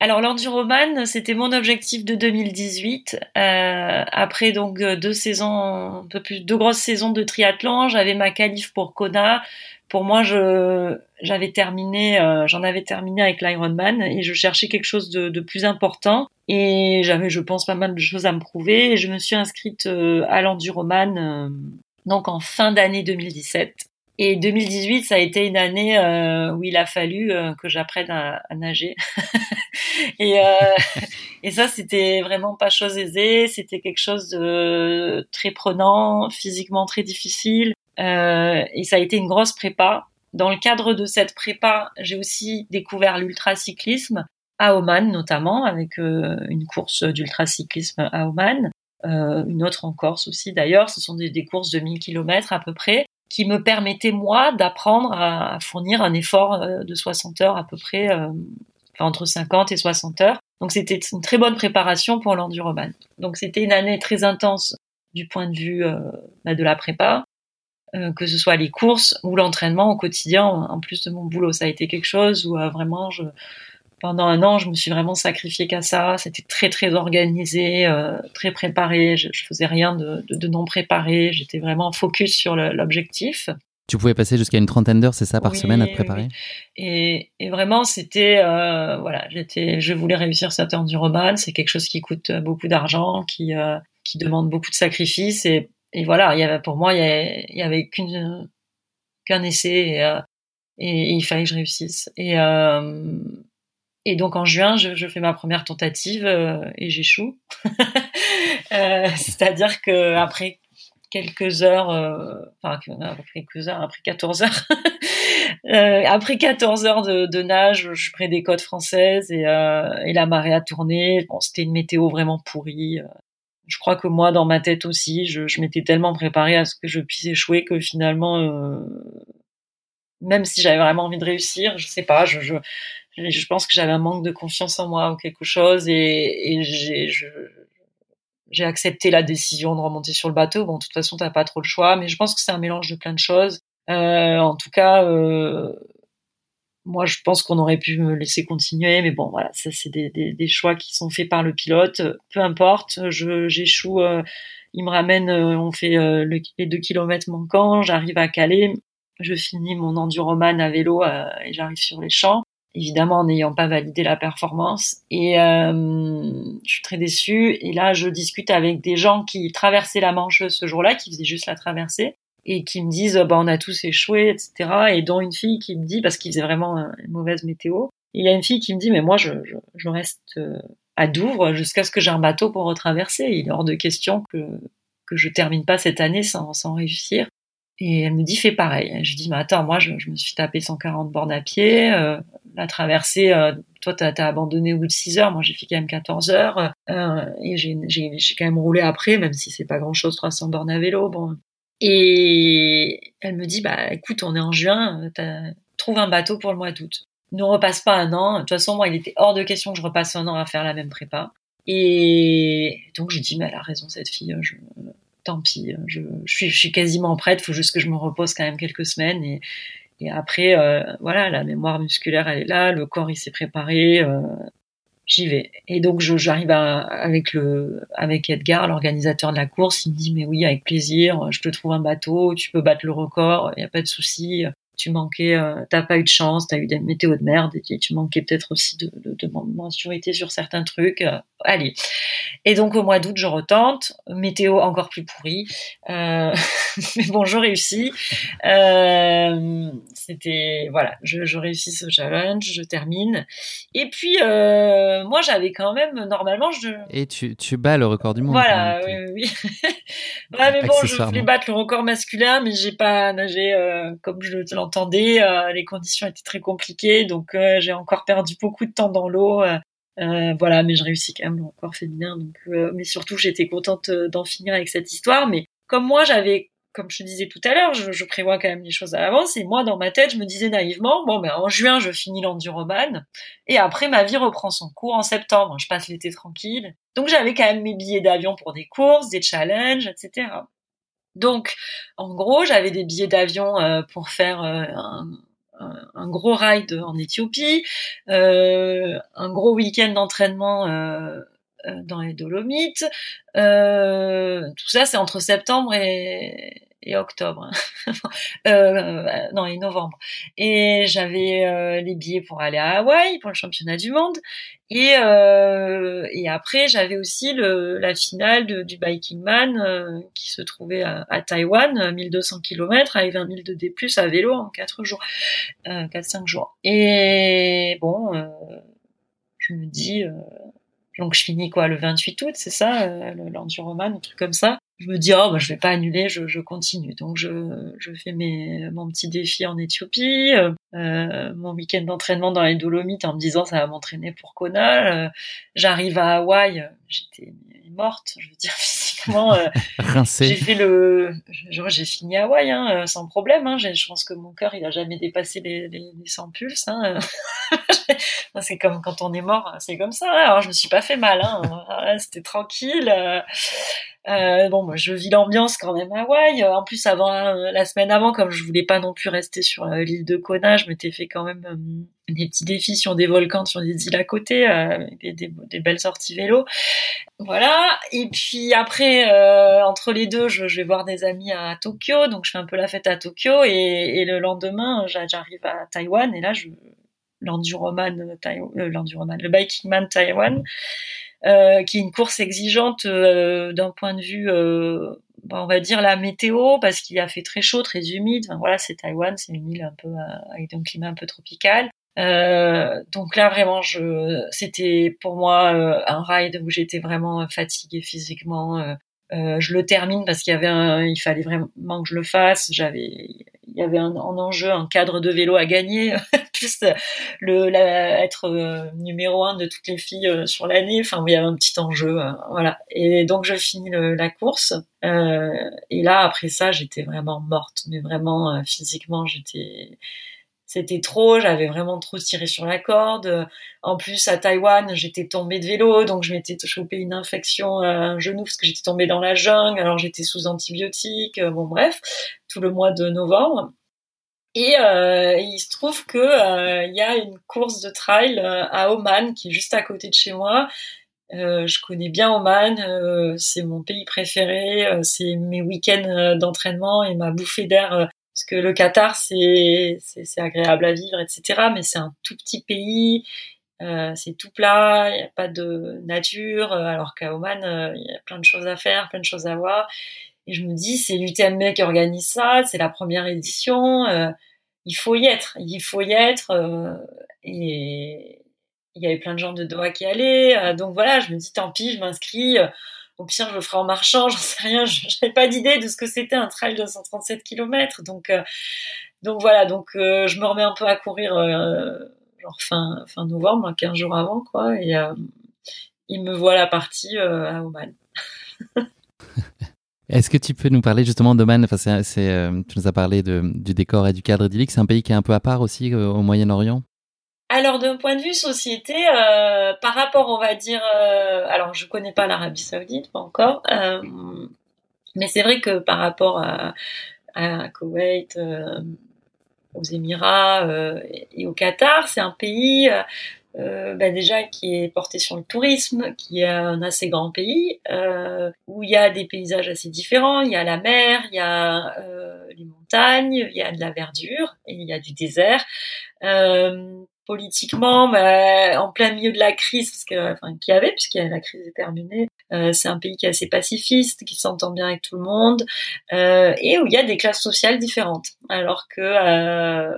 alors l'enduroman, c'était mon objectif de 2018. après donc deux saisons, un peu plus deux grosses saisons de triathlon, j'avais ma qualif pour Kona, pour moi, je j'avais terminé, euh, j'en avais terminé avec l'Ironman et je cherchais quelque chose de, plus important. Et j'avais, je pense, pas mal de choses à me prouver. Et je me suis inscrite euh, à l'Enduroman euh, donc en fin d'année 2017. Et 2018, ça a été une année où il a fallu que j'apprenne à, nager. et ça, c'était vraiment pas chose aisée. C'était quelque chose de très prenant, physiquement très difficile. Euh, et ça a été une grosse prépa. Dans le cadre de cette prépa, j'ai aussi découvert l'ultracyclisme à Oman notamment, avec euh, une course d'ultracyclisme à Oman, euh, une autre en Corse aussi d'ailleurs. Ce sont des, courses de 1000 km à peu près, qui me permettaient moi d'apprendre à, fournir un effort de 60 heures à peu près, enfin, entre 50 et 60 heures. Donc c'était une très bonne préparation pour l'enduroman. Donc c'était une année très intense du point de vue bah, de la prépa, euh, que ce soit les courses ou l'entraînement au quotidien, en plus de mon boulot. Ça a été quelque chose où euh, vraiment, je, pendant un an, je me suis vraiment sacrifiée qu'à ça. C'était très très organisé, euh, très préparé. Je, je faisais rien de, de, de non préparé. J'étais vraiment focus sur l'objectif. Tu pouvais passer jusqu'à une trentaine d'heures, c'est ça, par semaine à te préparer? et, et, vraiment, c'était voilà, j'étais, je voulais réussir cette roman C'est quelque chose qui coûte beaucoup d'argent, qui qui demande beaucoup de sacrifices et et voilà, il y avait pour moi, il y avait, qu'une qu'un essai et, euh, et, il fallait que je réussisse. Et euh, et donc en juin, je, fais ma première tentative euh, et j'échoue. euh, C'est-à-dire que après quelques heures, enfin après quelques heures, après 14 heures, après 14 heures de, nage, je prends des côtes françaises et, et la marée a tourné. Bon, c'était une météo vraiment pourrie je crois que moi, dans ma tête aussi, je, je m'étais tellement préparée à ce que je puisse échouer que finalement, euh, même si j'avais vraiment envie de réussir, je sais pas, je, je, je pense que j'avais un manque de confiance en moi ou quelque chose et, et j'ai, j'ai accepté la décision de remonter sur le bateau. Bon, de toute façon, t'as pas trop le choix, mais je pense que c'est un mélange de plein de choses. Euh, en tout cas, euh, moi, je pense qu'on aurait pu me laisser continuer, mais bon, voilà, ça c'est des, des, des, choix qui sont faits par le pilote. Peu importe, j'échoue. il me ramène, on fait les deux kilomètres manquants, j'arrive à Calais, je finis mon enduroman à vélo et j'arrive sur les champs évidemment en n'ayant pas validé la performance. Et euh, je suis très déçue. Et là, je discute avec des gens qui traversaient la Manche ce jour-là, qui faisaient juste la traversée, et qui me disent, bah, on a tous échoué, etc. Et dont une fille qui me dit, parce qu'il faisait vraiment une mauvaise météo, il y a une fille qui me dit, mais moi, je, je, je reste euh, à Douvres jusqu'à ce que j'ai un bateau pour retraverser. Il est hors de question que, que je termine pas cette année sans, sans réussir. Et elle me dit fais pareil. Je dis mais attends moi je, je me suis tapé 140 bornes à pied, euh, la traversée. Euh, toi t'as as abandonné au bout de 6 heures, moi j'ai fait quand même 14 heures euh, et j'ai quand même roulé après même si c'est pas grand chose 300 bornes à vélo. Bon et elle me dit bah écoute on est en juin, trouve un bateau pour le mois d'août. Ne repasse pas un an. De toute façon moi il était hors de question que je repasse un an à faire la même prépa. Et donc je dis mais elle a raison cette fille. Je, tant pis, je, suis, je suis quasiment prête, faut juste que je me repose quand même quelques semaines et, et après, euh, voilà, la mémoire musculaire, elle est là, le corps, il s'est préparé, euh, j'y vais. Et donc, j'arrive avec le, avec Edgar, l'organisateur de la course, il me dit, mais oui, avec plaisir, je te trouve un bateau, tu peux battre le record, il n'y a pas de souci tu manquais, euh, t'as pas eu de chance, t'as eu des météos de merde, et tu manquais peut-être aussi de, de, de, maturité sur certains trucs. Euh, allez. Et donc au mois d'août, je retente, météo encore plus pourrie, euh, mais bon, je réussis. C'était voilà, je, je, réussis ce challenge, je termine. Et puis moi, j'avais quand même normalement je. Et tu, tu bats le record du monde. Voilà, oui, oui. ouais, mais bon, je voulais battre le record masculin, mais j'ai pas nagé comme je l'entends entendez, euh, les conditions étaient très compliquées, donc euh, j'ai encore perdu beaucoup de temps dans l'eau. Euh, voilà, mais je réussis quand même encore féminin. Donc, mais surtout, j'étais contente d'en finir avec cette histoire. Mais comme moi, j'avais, comme je te disais tout à l'heure, je, prévois quand même les choses à l'avance. Et moi, dans ma tête, je me disais naïvement, bon, ben en juin, je finis l'enduroman, et après, ma vie reprend son cours en septembre. Je passe l'été tranquille. Donc, j'avais quand même mes billets d'avion pour des courses, des challenges, etc. Donc, en gros, j'avais des billets d'avion euh, pour faire euh, un, gros ride en Éthiopie, euh, un gros week-end d'entraînement dans les Dolomites. tout ça, c'est entre septembre et, et octobre, euh, non et novembre. Et j'avais euh, les billets pour aller à Hawaï pour le championnat du monde. Et, euh, et après j'avais aussi le, la finale de, du Biking Man euh, qui se trouvait à, à Taïwan, 1200 km avec 20 000 de D+ à vélo en 4 jours, 4-5 jours. Et bon, je me dis donc je finis quoi le 28 août, c'est ça, l'enduroman, un truc comme ça je me dis oh bah, je vais pas annuler, je, je continue. Donc je, je fais mes, mon petit défi en Éthiopie, euh, euh mon week-end d'entraînement dans les Dolomites en me disant ça va m'entraîner pour Kona. Euh, j'arrive à Hawaï, j'étais morte, je veux dire physiquement. Euh, j'ai fait le, j'ai fini à Hawaï hein, sans problème. Hein, je pense que mon cœur il a jamais dépassé les, les, les 100 pulses. Hein. c'est comme quand on est mort, c'est comme ça. Hein. Alors je me suis pas fait mal, hein. c'était tranquille. Euh, bon, je vis l'ambiance quand même à Hawaï. En plus, avant la semaine avant, comme je voulais pas non plus rester sur euh, l'île de Kona, je m'étais fait quand même euh, des petits défis sur des volcans, sur des îles à côté, euh, des, des, belles sorties vélo. Voilà. Et puis après, entre les deux, je, je, vais voir des amis à Tokyo, donc je fais un peu la fête à Tokyo. Et, et le lendemain, j'arrive à Taïwan et là, je l'enduroman, l'enduroman, le biking man Taïwan. Euh, qui est une course exigeante euh, d'un point de vue, euh, bah, on va dire la météo, parce qu'il a fait très chaud, très humide. Voilà, c'est Taïwan, c'est une île un peu avec un climat un peu tropical. donc là, vraiment, c'était pour moi un ride où j'étais vraiment fatiguée physiquement. Je le termine parce qu'il y avait un, il fallait vraiment que je le fasse. J'avais, il y avait un, en enjeu un cadre de vélo à gagner, plus le la, être euh, numéro un de toutes les filles euh, sur l'année. Enfin, il y avait un petit enjeu, euh, voilà. Et donc je finis le, la course. et là, après ça, j'étais vraiment morte, mais vraiment physiquement, j'étais c'était trop, j'avais vraiment trop tiré sur la corde. En plus, à Taïwan, j'étais tombée de vélo, donc je m'étais chopé une infection à un genou parce que j'étais tombée dans la jungle, alors j'étais sous antibiotiques, bon bref, tout le mois de novembre. Et il se trouve que il y a une course de trail à Oman qui est juste à côté de chez moi. je connais bien Oman, c'est mon pays préféré, c'est mes week-ends d'entraînement et ma bouffée d'air que le Qatar c'est agréable à vivre etc mais c'est un tout petit pays euh, c'est tout plat, il n'y a pas de nature, euh, alors qu'à Oman, euh, il y a plein de choses à faire, plein de choses à voir. Et je me dis, c'est l'UTMB qui organise ça, c'est la première édition, il faut y être, il faut y être. et il y avait plein de gens de Doha qui allaient, donc voilà, je me dis, tant pis, je m'inscris. Au pire, je le ferai en marchant, j'en sais rien, je n'avais pas d'idée de ce que c'était un trail de 137 km. Donc, donc voilà, donc je me remets un peu à courir genre fin, fin novembre, 15 jours avant, quoi. Et euh, il me voit la partie euh, à Oman. Est-ce que tu peux nous parler justement d'Oman? Enfin, euh, Tu nous as parlé du décor et du cadre idyllique. C'est un pays qui est un peu à part aussi au Moyen-Orient? Alors d'un point de vue société, par rapport, on va dire, alors je connais pas l'Arabie Saoudite, pas encore, mais c'est vrai que par rapport à, à Koweït, aux Émirats euh, et au Qatar. C'est un pays euh, euh, bah déjà qui est porté sur le tourisme, qui est un assez grand pays euh, où il y a des paysages assez différents. Il y a la mer, il y a euh, les montagnes, il y a de la verdure et il y a du désert. Euh, politiquement, en plein milieu de la crise, enfin, qu'il y avait, puisque la crise est terminée, euh, c'est un pays qui est assez pacifiste, qui s'entend bien avec tout le monde, euh, et où il y a des classes sociales différentes. Alors que euh,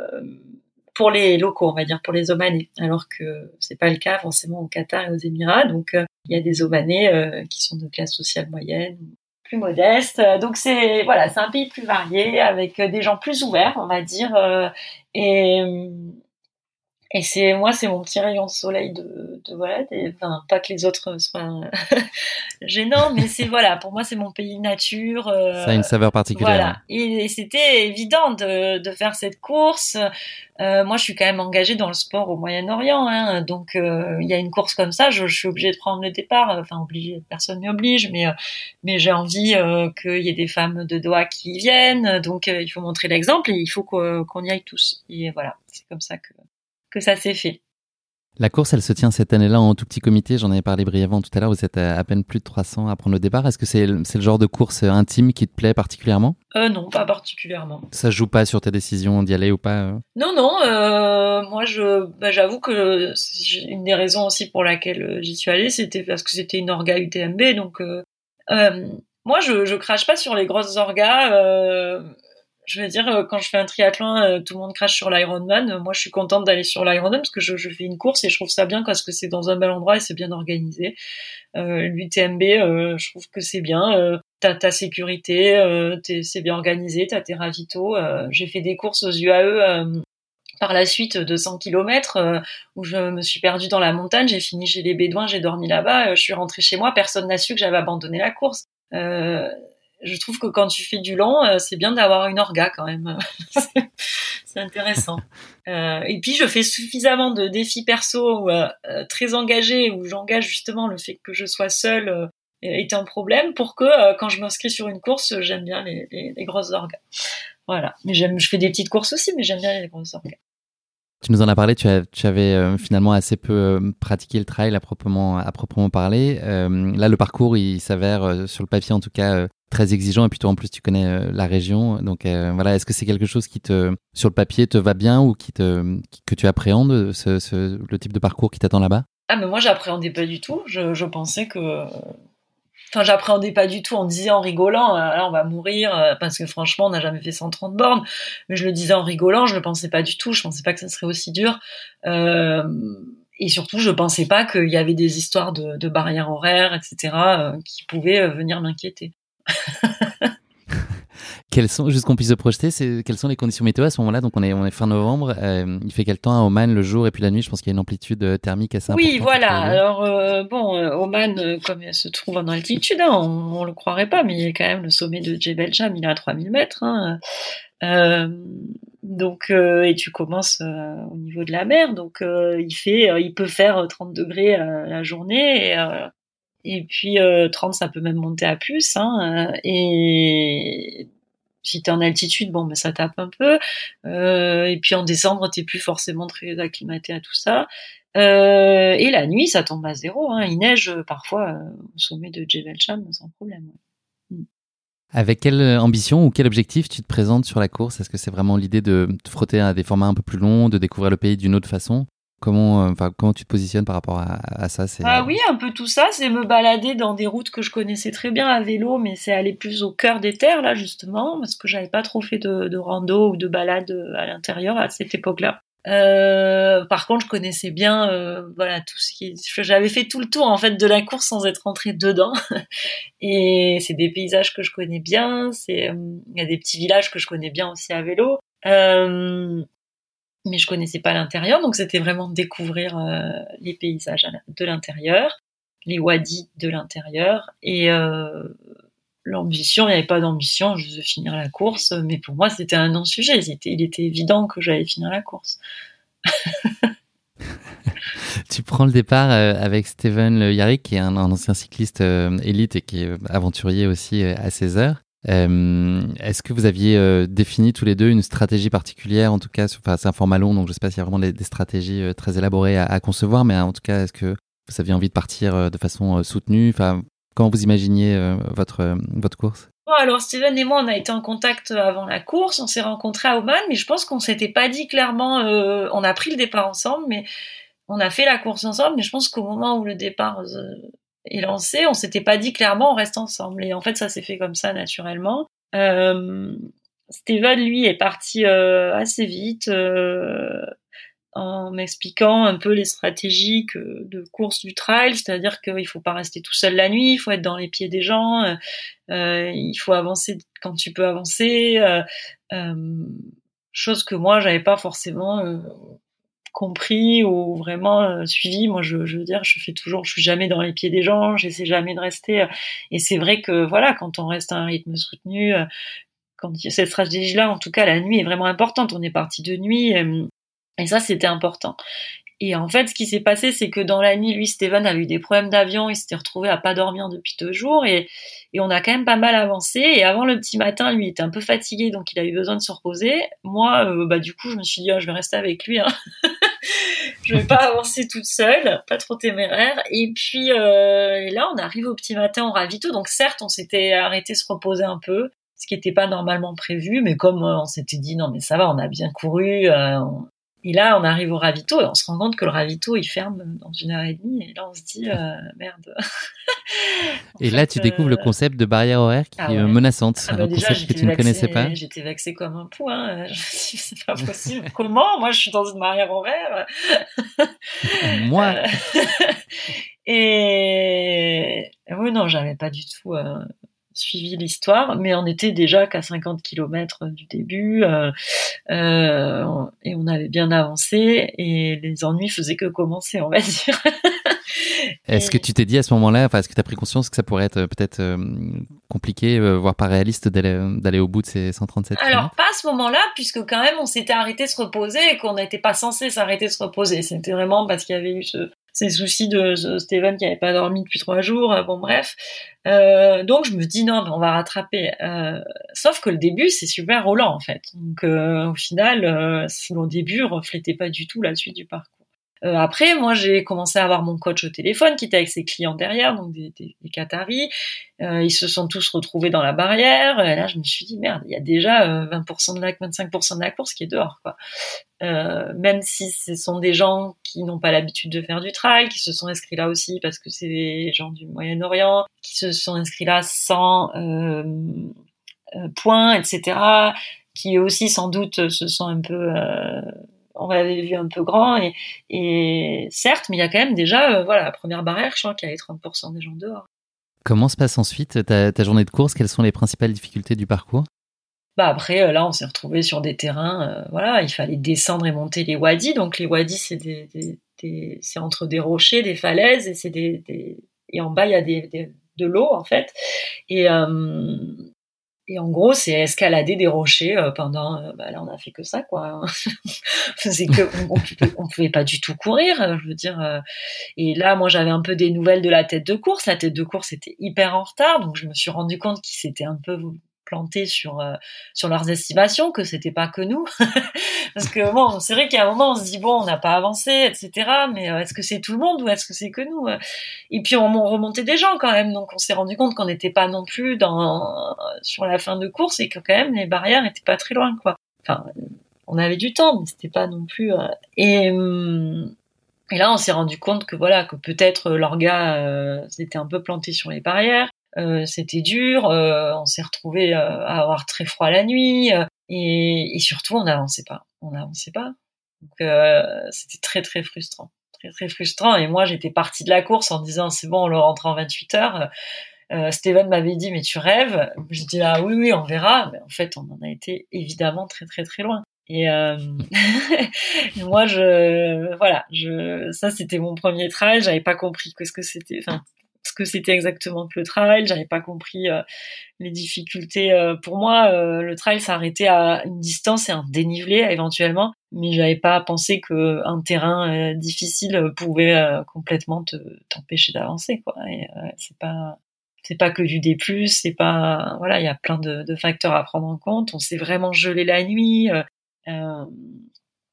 pour les locaux, on va dire pour les Omanais, alors que c'est pas le cas forcément au Qatar et aux Émirats. Donc il y a des Omanais qui sont de classe sociale moyenne, plus modeste. Donc c'est voilà, c'est un pays plus varié avec des gens plus ouverts, on va dire, et et c'est moi, c'est mon petit rayon de soleil de, de voilà, des, enfin pas que les autres soient gênants, mais c'est voilà, pour moi c'est mon pays nature. Euh, Ça a une saveur particulière. Voilà, et, c'était évident de, de faire cette course. Euh, moi, je suis quand même engagée dans le sport au Moyen-Orient, hein, donc euh, il y a une course comme ça, je, je, suis obligée de prendre le départ. Enfin, obligée, personne m'y oblige, mais euh, mais j'ai envie euh, qu'il y ait des femmes de Doha qui viennent, donc il faut montrer l'exemple et il faut qu'on y aille tous. Et voilà, c'est comme ça que que ça s'est fait. La course, elle se tient cette année-là en tout petit comité. J'en avais parlé brièvement tout à l'heure. Vous êtes à, peine plus de 300 à prendre le départ. Est-ce que c'est le genre de course intime qui te plaît particulièrement? Euh, Non, pas particulièrement. Ça joue pas sur ta décision d'y aller ou pas euh? Non, non. Euh, moi, je, bah, j'avoue que une des raisons aussi pour laquelle j'y suis allée, c'était parce que c'était une orga UTMB. Donc, euh, moi, je, je crache pas sur les grosses orgas je veux dire, euh, quand je fais un triathlon, euh, tout le monde crache sur l'Ironman. Moi, je suis contente d'aller sur l'Ironman parce que je, fais une course et je trouve ça bien parce que c'est dans un bel endroit et c'est bien organisé. Euh, L'UTMB, euh, je trouve que c'est bien. Euh, t'as ta sécurité, c'est bien organisé, t'as tes ravitaux. J'ai fait des courses aux UAE par la suite de 100 km où je me suis perdue dans la montagne, j'ai fini chez les Bédouins, j'ai dormi là-bas, je suis rentrée chez moi, personne n'a su que j'avais abandonné la course. Euh, je trouve que quand tu fais du long, euh, c'est bien d'avoir une orga quand même. c'est intéressant. Euh, et puis je fais suffisamment de défis perso euh, euh, très engagés où j'engage justement le fait que je sois seule est un problème pour que quand je m'inscris sur une course, j'aime bien les, les, les, grosses orgas. Voilà. Mais j'aime, je fais des petites courses aussi, mais j'aime bien les grosses orgas. Tu nous en as parlé, tu, avais euh, finalement assez peu euh, pratiqué le trail à proprement, à proprement parler. Euh, là, le parcours, il s'avère, sur le papier en tout cas, très exigeant et puis toi en plus tu connais la région. Donc voilà, est-ce que c'est quelque chose qui te, sur le papier, te va bien ou qui te, que tu appréhendes, ce, le type de parcours qui t'attend là-bas? Ah mais moi j'appréhendais pas du tout. Je, je pensais que Enfin, j'appréhendais pas du tout. On disait en rigolant, euh, on va mourir euh, parce que franchement, on n'a jamais fait 130 bornes. Mais je le disais en rigolant, je le pensais pas du tout. Je pensais pas que ça serait aussi dur. Euh, et surtout, je pensais pas qu'il y avait des histoires de, barrières horaires, etc., qui pouvaient venir m'inquiéter. Quelles sont, juste qu'on puisse se projeter, c'est, quelles sont les conditions météo à ce moment-là? Donc on est, on est fin novembre, euh, il fait quel temps à Oman le jour et puis la nuit? Je pense qu'il y a une amplitude euh, thermique assez importante. Oui, voilà. Alors euh, bon, euh, Oman, comme elle se trouve en altitude, hein, on, on, le croirait pas, mais il est quand même le sommet de Jebel Jam, il est à 3000 mètres. Hein. donc et tu commences au niveau de la mer, donc il fait, il peut faire 30 degrés la journée. Et, et puis 30, ça peut même monter à plus. Hein, et si t'es en altitude, bon, ben ça tape un peu. Euh, et puis en décembre, t'es plus forcément très acclimaté à tout ça. Euh, et la nuit, ça tombe à zéro. Hein. Il neige parfois au sommet de Jebel Cham sans problème. Mm. Avec quelle ambition ou quel objectif tu te présentes sur la course? Est-ce que c'est vraiment l'idée de te frotter à des formats un peu plus longs, de découvrir le pays d'une autre façon? Comment, euh, enfin, comment tu te positionnes par rapport à, ça Ah oui, un peu tout ça, c'est me balader dans des routes que je connaissais très bien à vélo, mais c'est aller plus au cœur des terres là justement, parce que j'avais pas trop fait de, rando ou de balade à l'intérieur à cette époque-là. Euh, par contre, je connaissais bien, euh, voilà, tout ce qui. J'avais fait tout le tour en fait de la course sans être rentrée dedans. Et c'est des paysages que je connais bien. C'est, il y a des petits villages que je connais bien aussi à vélo. Euh, mais je connaissais pas l'intérieur, donc c'était vraiment découvrir euh, les paysages de l'intérieur, les wadis de l'intérieur, et euh, l'ambition, il n'y avait pas d'ambition, juste de finir la course, mais pour moi c'était un non-sujet, il était, évident que j'allais finir la course. tu prends le départ euh, avec Steven Yarrick, qui est un, ancien cycliste élite et qui est aventurier aussi à 16 heures. Euh, est-ce que vous aviez euh, défini tous les deux une stratégie particulière, en tout cas, enfin, c'est un format long, donc je ne sais pas s'il y a vraiment des, stratégies euh, très élaborées à, concevoir, mais en tout cas, est-ce que vous aviez envie de partir de façon soutenue? Enfin, Comment vous imaginiez votre, votre course? Alors Steven et moi, on a été en contact avant la course, on s'est rencontrés à Oman, mais je pense qu'on s'était pas dit clairement. on a pris le départ ensemble, mais on a fait la course ensemble. Mais je pense qu'au moment où le départ est lancé, on s'était pas dit clairement on reste ensemble. Et en fait, ça s'est fait comme ça naturellement. Euh, Steven, lui, est parti euh, assez vite euh, en m'expliquant un peu les stratégies de course du trail, c'est-à-dire qu'il faut pas rester tout seul la nuit, il faut être dans les pieds des gens, euh, il faut avancer quand tu peux avancer. chose que moi, j'avais pas forcément compris ou vraiment euh, suivi. Moi, je, veux dire, je fais toujours, je suis jamais dans les pieds des gens, j'essaie jamais de rester. Euh, et c'est vrai que voilà, quand on reste à un rythme soutenu, euh, quand cette stratégie-là, en tout cas, la nuit est vraiment importante. On est parti de nuit. Et ça, c'était important. Et en fait, ce qui s'est passé, c'est que dans la nuit, lui, Steven a eu des problèmes d'avion, il s'était retrouvé à pas dormir depuis deux jours, et, et on a quand même pas mal avancé. Et avant le petit matin, lui était un peu fatigué, donc il a eu besoin de se reposer. Moi, bah du coup, je me suis dit, ah, je vais rester avec lui. Hein. je vais pas avancer toute seule, pas trop téméraire. Et puis euh, et là, on arrive au petit matin au ravito. Donc certes, on s'était arrêté se reposer un peu, ce qui n'était pas normalement prévu, mais comme euh, on s'était dit non mais ça va, on a bien couru, euh, et là, on arrive au ravito et on se rend compte que le ravito, il ferme dans une heure et demie. Et là, on se dit, euh, merde. et là, tu découvres le euh, concept de barrière horaire qui ah est menaçante. Ah bah un concept que tu ne connaissais pas. J'étais vexée comme un point. Je me suis dit, c'est pas possible. Comment? Moi, je suis dans une barrière horaire. Moi euh, Et oui, non, j'avais pas du tout suivi l'histoire, mais on était déjà qu'à 50 km du début euh, euh, et on avait bien avancé et les ennuis faisaient que commencer, on va dire. Est-ce que tu t'es dit à ce moment-là, enfin, est-ce que tu as pris conscience que ça pourrait être euh, peut-être compliqué, voire pas réaliste d'aller au bout de ces 137 Alors, pas à ce moment-là, puisque quand même on s'était arrêté de se reposer et qu'on n'était pas censé s'arrêter de se reposer. C'était vraiment parce qu'il y avait eu ce, ces soucis de, Steven qui avait pas dormi depuis trois jours. Euh, bon bref, euh, donc je me dis non, mais on va rattraper. Euh, sauf que le début c'est super roulant en fait. Donc au final, le début reflétait pas du tout la suite du parcours. Euh, après, moi, j'ai commencé à avoir mon coach au téléphone qui était avec ses clients derrière, donc des, des, des Qataris. Euh, ils se sont tous retrouvés dans la barrière. Et là, je me suis dit, merde, il y a déjà 20% euh, de la, 25% de la course qui est dehors. Quoi. Euh, même si ce sont des gens qui n'ont pas l'habitude de faire du trail, qui se sont inscrits là aussi parce que c'est des gens du Moyen-Orient, qui se sont inscrits là sans euh, points, etc., qui aussi sans doute se sont un peu on avait vu un peu grand et, certes, mais il y a quand même déjà, euh, voilà, la première barrière, je crois qu'il y avait 30% des gens dehors. Comment se passe ensuite ta, journée de course? Quelles sont les principales difficultés du parcours? Bah après, euh, là, on s'est retrouvé sur des terrains, euh, voilà, il fallait descendre et monter les wadis. Donc les wadis, c'est des, c'est entre des rochers, des falaises, et c'est des, et en bas il y a des, de l'eau en fait. Et et en gros, c'est escalader des rochers euh, pendant. Euh, bah là, on a fait que ça, quoi. que on, on, pouvait pas du tout courir. Euh, je veux dire. et là, moi, j'avais un peu des nouvelles de la tête de course. La tête de course était hyper en retard, donc je me suis rendu compte qu'il s'était un peu plantés sur sur leurs estimations, que c'était pas que nous. Parce que bon, c'est vrai qu'à un moment on se dit bon, on n'a pas avancé, etc. Mais est-ce que c'est tout le monde ou est-ce que c'est que nous Et puis on, remontait des gens quand même, donc on s'est rendu compte qu'on n'était pas non plus dans sur la fin de course et que quand même les barrières étaient pas très loin, quoi. Enfin, on avait du temps, mais c'était pas non plus. Et hum, et là, on s'est rendu compte que voilà, que peut-être l'orga euh, s'était un peu planté sur les barrières. Euh, c'était dur. Euh, on s'est retrouvé euh, à avoir très froid la nuit. Et, et, surtout, on n'avançait pas. On n'avançait pas. Donc, c'était très très frustrant, très très frustrant. Et moi, j'étais partie de la course en disant c'est bon, on le rentre en 28 heures. Euh, Steven m'avait dit mais tu rêves? Je dis ah oui oui on verra. Mais en fait on en a été évidemment très très très loin. Et euh, moi, je, voilà, je, ça c'était mon premier trail. J'avais pas compris ce que c'était, enfin, ce que c'était exactement que le trail. J'avais pas compris euh, les difficultés. Euh, pour moi, euh, le trail s'arrêtait à une distance et un dénivelé éventuellement, mais j'avais pas pensé que un terrain difficile pouvait complètement te t'empêcher d'avancer, quoi. Et c'est pas c'est pas que du D+, c'est pas voilà, il y a plein de, de, facteurs à prendre en compte. On s'est vraiment gelé la nuit.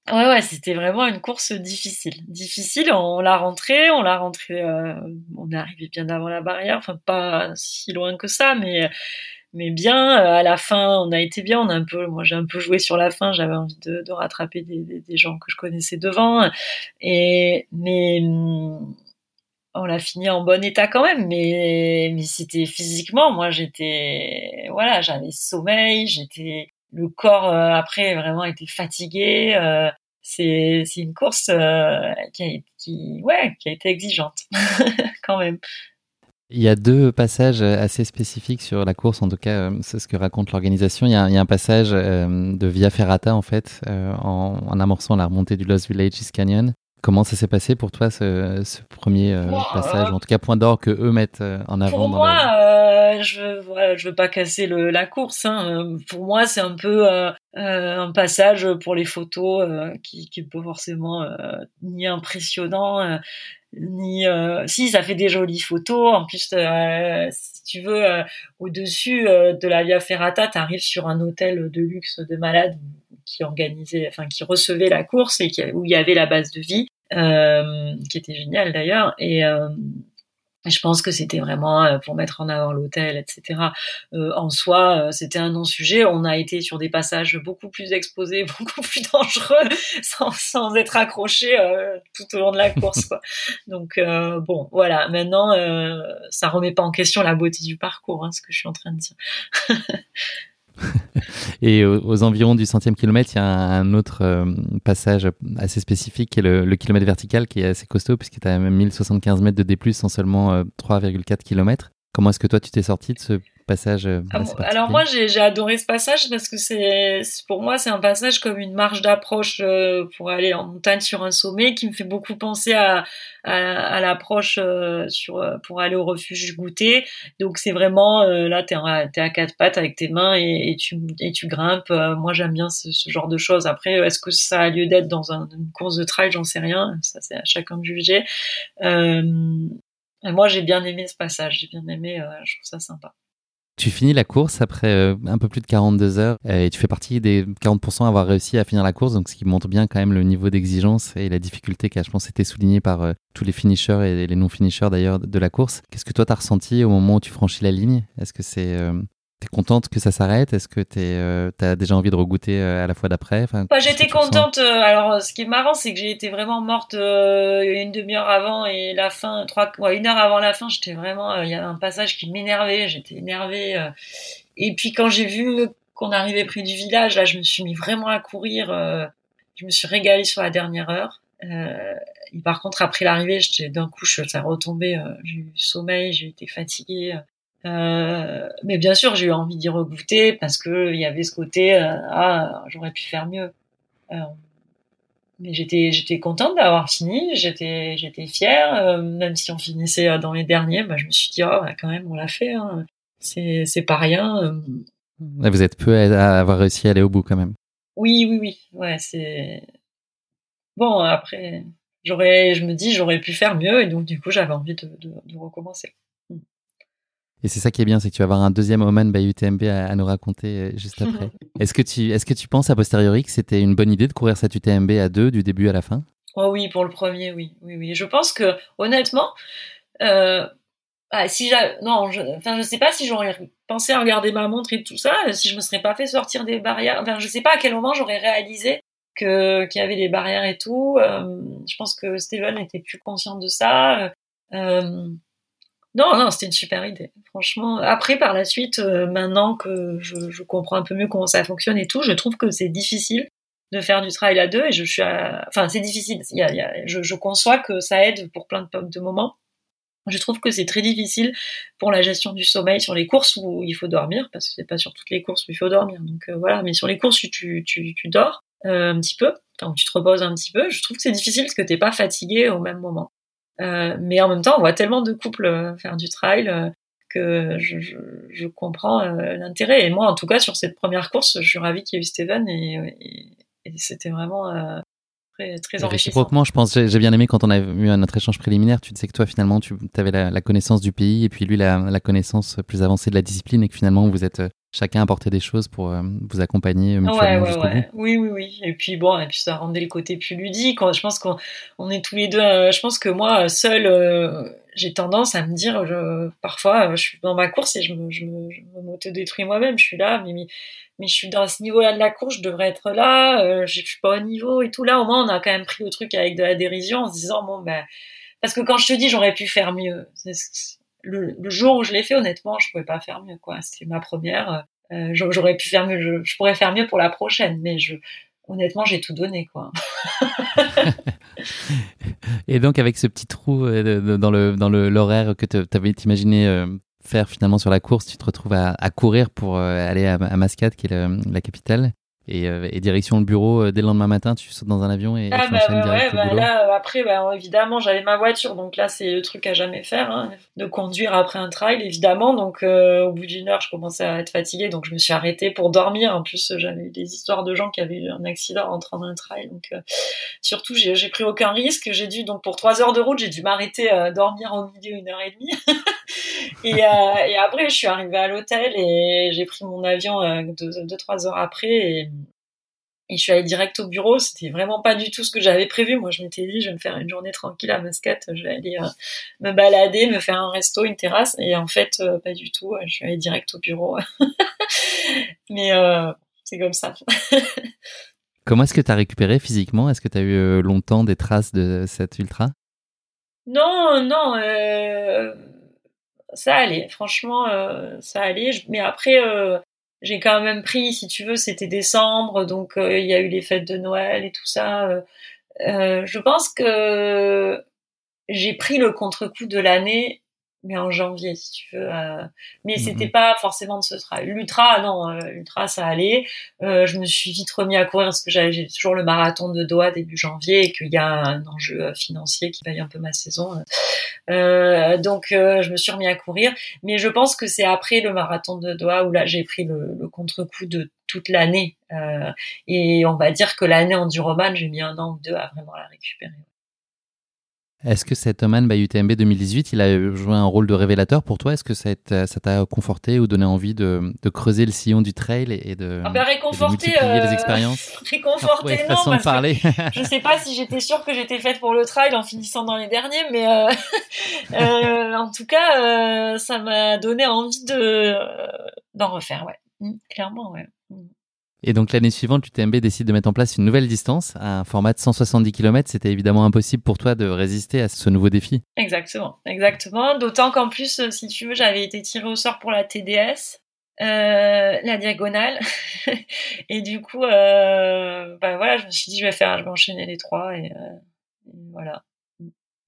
Euh, ouais, ouais, c'était vraiment une course difficile. Difficile, on l'a rentré, on l'a rentré, euh, on est arrivé bien avant la barrière, enfin pas si loin que ça, mais mais bien. À la fin, on a été bien. On a un peu, moi, j'ai un peu joué sur la fin. J'avais envie de, rattraper des, gens que je connaissais devant. Et mais on l'a fini en bon état quand même. Mais mais c'était physiquement, moi, j'étais, voilà, j'avais sommeil, j'étais le corps euh, après vraiment été fatigué. Euh, c'est c'est une course euh, qui a, qui ouais qui a été exigeante quand même. Il y a deux passages assez spécifiques sur la course, en tout cas, c'est ce que raconte l'organisation. Il, il, y a un passage de Via Ferrata, en fait, en, amorçant la remontée du Lost Villages Canyon, Comment ça s'est passé pour toi ce, ce premier euh, passage, en tout cas point d'or que eux mettent euh, en avant Pour moi, euh, je voilà, je veux pas casser le, la course. Hein. Pour moi, c'est un peu euh, un passage pour les photos qui qui est pas forcément ni impressionnant ni si ça fait des jolies photos. En plus, si tu veux, au dessus de la Via Ferrata, tu arrives sur un hôtel de luxe de malade qui organisait, enfin qui recevait la course et où il y avait la base de vie, euh, qui était géniale d'ailleurs. Et euh, je pense que c'était vraiment euh, pour mettre en avant l'hôtel, etc. En soi, c'était un non-sujet. On a été sur des passages beaucoup plus exposés, beaucoup plus dangereux, sans, être accroché euh, tout au long de la course. Donc bon, voilà. Maintenant, ça remet pas en question la beauté du parcours, hein, ce que je suis en train de dire. Et aux, environs du centième kilomètre, il y a un, autre euh, passage assez spécifique qui est le, kilomètre vertical qui est assez costaud puisque tu as même 1075 mètres de D+, en seulement 3,4 euh, km. Comment est-ce que toi tu t'es sorti de ce passage euh, ah Alors moi j'ai adoré ce passage parce que c'est pour moi c'est un passage comme une marche d'approche euh, pour aller en montagne sur un sommet qui me fait beaucoup penser à, à, l'approche euh, sur pour aller au refuge goûter. Donc c'est vraiment là t'es es à quatre pattes avec tes mains et, tu et tu grimpes. moi j'aime bien ce, genre de choses. Après est-ce que ça a lieu d'être dans un, une course de trail? J'en sais rien. Ça c'est à chacun de juger. moi j'ai bien aimé ce passage. J'ai bien aimé. je trouve ça sympa. Tu finis la course après euh, un peu plus de 42 heures euh, et tu fais partie des 40% à avoir réussi à finir la course, donc ce qui montre bien quand même le niveau d'exigence et la difficulté qui a, je pense, été soulignée par euh, tous les finishers et les non-finishers d'ailleurs de la course. Qu'est-ce que toi t'as ressenti au moment où tu franchis la ligne? Est-ce que c'est Contente que ça s'arrête? Est-ce que t'es, euh, t'as déjà envie de regoûter euh, à la fois d'après? Enfin, bah, J'étais contente. Euh, alors, ce qui est marrant, c'est que j'ai été vraiment morte une demi-heure avant et la fin, trois, ouais, une heure avant la fin, j'étais vraiment. Il y a un passage qui m'énervait. J'étais énervée. et puis quand j'ai vu qu'on arrivait près du village, là, je me suis mis vraiment à courir. je me suis régalée sur la dernière heure. et par contre, après l'arrivée, j'étais d'un coup, je, ça retombé. j'ai eu sommeil, j'ai été fatiguée. Euh, mais bien sûr, j'ai eu envie d'y regoûter parce que il y avait ce côté euh, ah j'aurais pu faire mieux. Euh, mais j'étais j'étais contente d'avoir fini, j'étais j'étais fière, même si on finissait dans les derniers, bah, je me suis dit oh bah, quand même on l'a fait, hein. c'est c'est pas rien. Vous êtes peu à avoir réussi à aller au bout quand même. Oui oui oui ouais c'est bon après j'aurais je me dis j'aurais pu faire mieux et donc du coup j'avais envie de, de, de recommencer. Et c'est ça qui est bien, c'est que tu vas avoir un deuxième Oman by UTMB à, nous raconter juste après. est-ce que tu est-ce que tu penses a posteriori que c'était une bonne idée de courir cette UTMB à deux du début à la fin? Oh oui, pour le premier, oui, oui, oui. Je pense que honnêtement, euh, ah, si non, je, enfin, je sais pas si j'aurais pensé à regarder ma montre et tout ça, si je me serais pas fait sortir des barrières. Enfin, je sais pas à quel moment j'aurais réalisé que qu'il y avait des barrières et tout. Euh, je pense que Steven était plus conscient de ça. Euh, non, non, c'était une super idée, franchement. Après, par la suite, euh, maintenant que je, comprends un peu mieux comment ça fonctionne et tout, je trouve que c'est difficile de faire du travail à deux et je suis, enfin, c'est difficile. Il y a, je, conçois que ça aide pour plein de, de moments. Je trouve que c'est très difficile pour la gestion du sommeil sur les courses où il faut dormir, parce que c'est pas sur toutes les courses où il faut dormir. Donc euh, voilà, mais sur les courses où tu, tu, tu dors euh, un petit peu, quand tu te reposes un petit peu, je trouve que c'est difficile parce que t'es pas fatigué au même moment. Euh, mais en même temps, on voit tellement de couples euh, faire du trail euh, que je, je, je comprends l'intérêt. Et moi, en tout cas, sur cette première course, je suis ravie qu'il y ait eu Steven et, et, et c'était vraiment très, très Réciproquement, je pense, j'ai bien aimé quand on a eu notre échange préliminaire. Tu disais que toi, finalement, tu avais la, la, connaissance du pays et puis lui, la, la, connaissance plus avancée de la discipline et que finalement, vous êtes chacun apporté des choses pour euh, vous accompagner mutuellement ouais, ouais, ouais. Oui, oui, oui. Et puis bon, et puis ça rendait le côté plus ludique. Je pense qu'on on est tous les deux. Euh, je pense que moi, seul, euh, j'ai tendance à me dire, je, parfois, je suis dans ma course et je me, je me, je m'auto-détruis moi-même. Je suis là, mais, mais, mais, je suis dans ce niveau-là de la course, je devrais être là. Euh, je suis pas au niveau et tout. Là, au moins, on a quand même pris le truc avec de la dérision en se disant, bon, ben, parce que quand je te dis, j'aurais pu faire mieux. Le, jour où je l'ai fait, honnêtement, je pouvais pas faire mieux, quoi. C'était ma première. Euh, j'aurais pu faire mieux. Je, pourrais faire mieux pour la prochaine, mais je, honnêtement, j'ai tout donné, quoi. Et donc, avec ce petit trou euh, dans le dans l'horaire que tu avais imaginé euh, faire finalement sur la course, tu te retrouves à, courir pour aller à, Mascate, qui est la capitale et, euh, et, direction le bureau euh, dès le lendemain matin, tu sautes dans un avion et, ah, tu bah, enchaînes bah, direct ouais, au bah, boulot. Là, après, bah, évidemment, j'avais ma voiture, donc là, c'est le truc à jamais faire, hein, de conduire après un trail, évidemment. Donc, euh, au bout d'une heure, je commençais à être fatiguée, donc je me suis arrêtée pour dormir. En plus, j'avais eu des histoires de gens qui avaient eu un accident en entrant dans un trail, donc euh, surtout, j'ai pris aucun risque. J'ai dû, donc, pour trois heures de route, j'ai dû m'arrêter à dormir au milieu une heure et demie. et, euh, et après, je suis arrivée à l'hôtel et j'ai pris mon avion deux, deux, trois heures après. Et, et je suis allée direct au bureau. C'était vraiment pas du tout ce que j'avais prévu. Moi, je m'étais dit, je vais me faire une journée tranquille à Muscat. Je vais aller euh, me balader, me faire un resto, une terrasse. Et en fait, euh, pas du tout. Je suis allée direct au bureau. Mais euh, c'est comme ça. Comment est-ce que tu as récupéré physiquement? Est-ce que tu as eu euh, longtemps des traces de cette ultra? Non, non. Euh, ça allait. Franchement, ça allait. Mais après j'ai quand même pris, si tu veux, c'était décembre, donc euh, il y a eu les fêtes de Noël et tout ça. Euh, euh je pense que j'ai pris le contre-coup de l'année mais en janvier si tu veux euh, mais mmh c'était pas forcément de ce travail l'ultra non euh, l'ultra ça allait. Euh, je me suis vite remis à courir parce que j'ai toujours le marathon de Doha début janvier et qu'il y a un enjeu financier qui paye un peu ma saison euh, donc je me suis remis à courir. Mais je pense que c'est après le marathon de Doha où là j'ai pris le, le contre-coup de toute l'année et on va dire que l'année en Duroman j'ai mis un an ou deux à vraiment la récupérer est-ce que cet Oman by UTMB 2018, il a joué un rôle de révélateur pour toi? Est-ce que ça t'a conforté ou donné envie de, de, creuser le sillon du trail et de, ah ben réconforter, de multiplier euh, les expériences? Réconforter, ouais, non, façon parce de parler. je sais pas si j'étais sûre que j'étais faite pour le trail en finissant dans les derniers, mais euh, euh, en tout cas, euh, ça m'a donné envie de d'en refaire, ouais, mmh, clairement, ouais. Et donc l'année suivante, l'UTMB décide de mettre en place une nouvelle distance, un format de 170 km. C'était évidemment impossible pour toi de résister à ce nouveau défi. Exactement, exactement. D'autant qu'en plus, euh, si tu veux, j'avais été tirée au sort pour la TDS, euh, la diagonale. et du coup, euh, bah voilà, je me suis dit, je vais faire, je vais enchaîner les trois et, euh, voilà.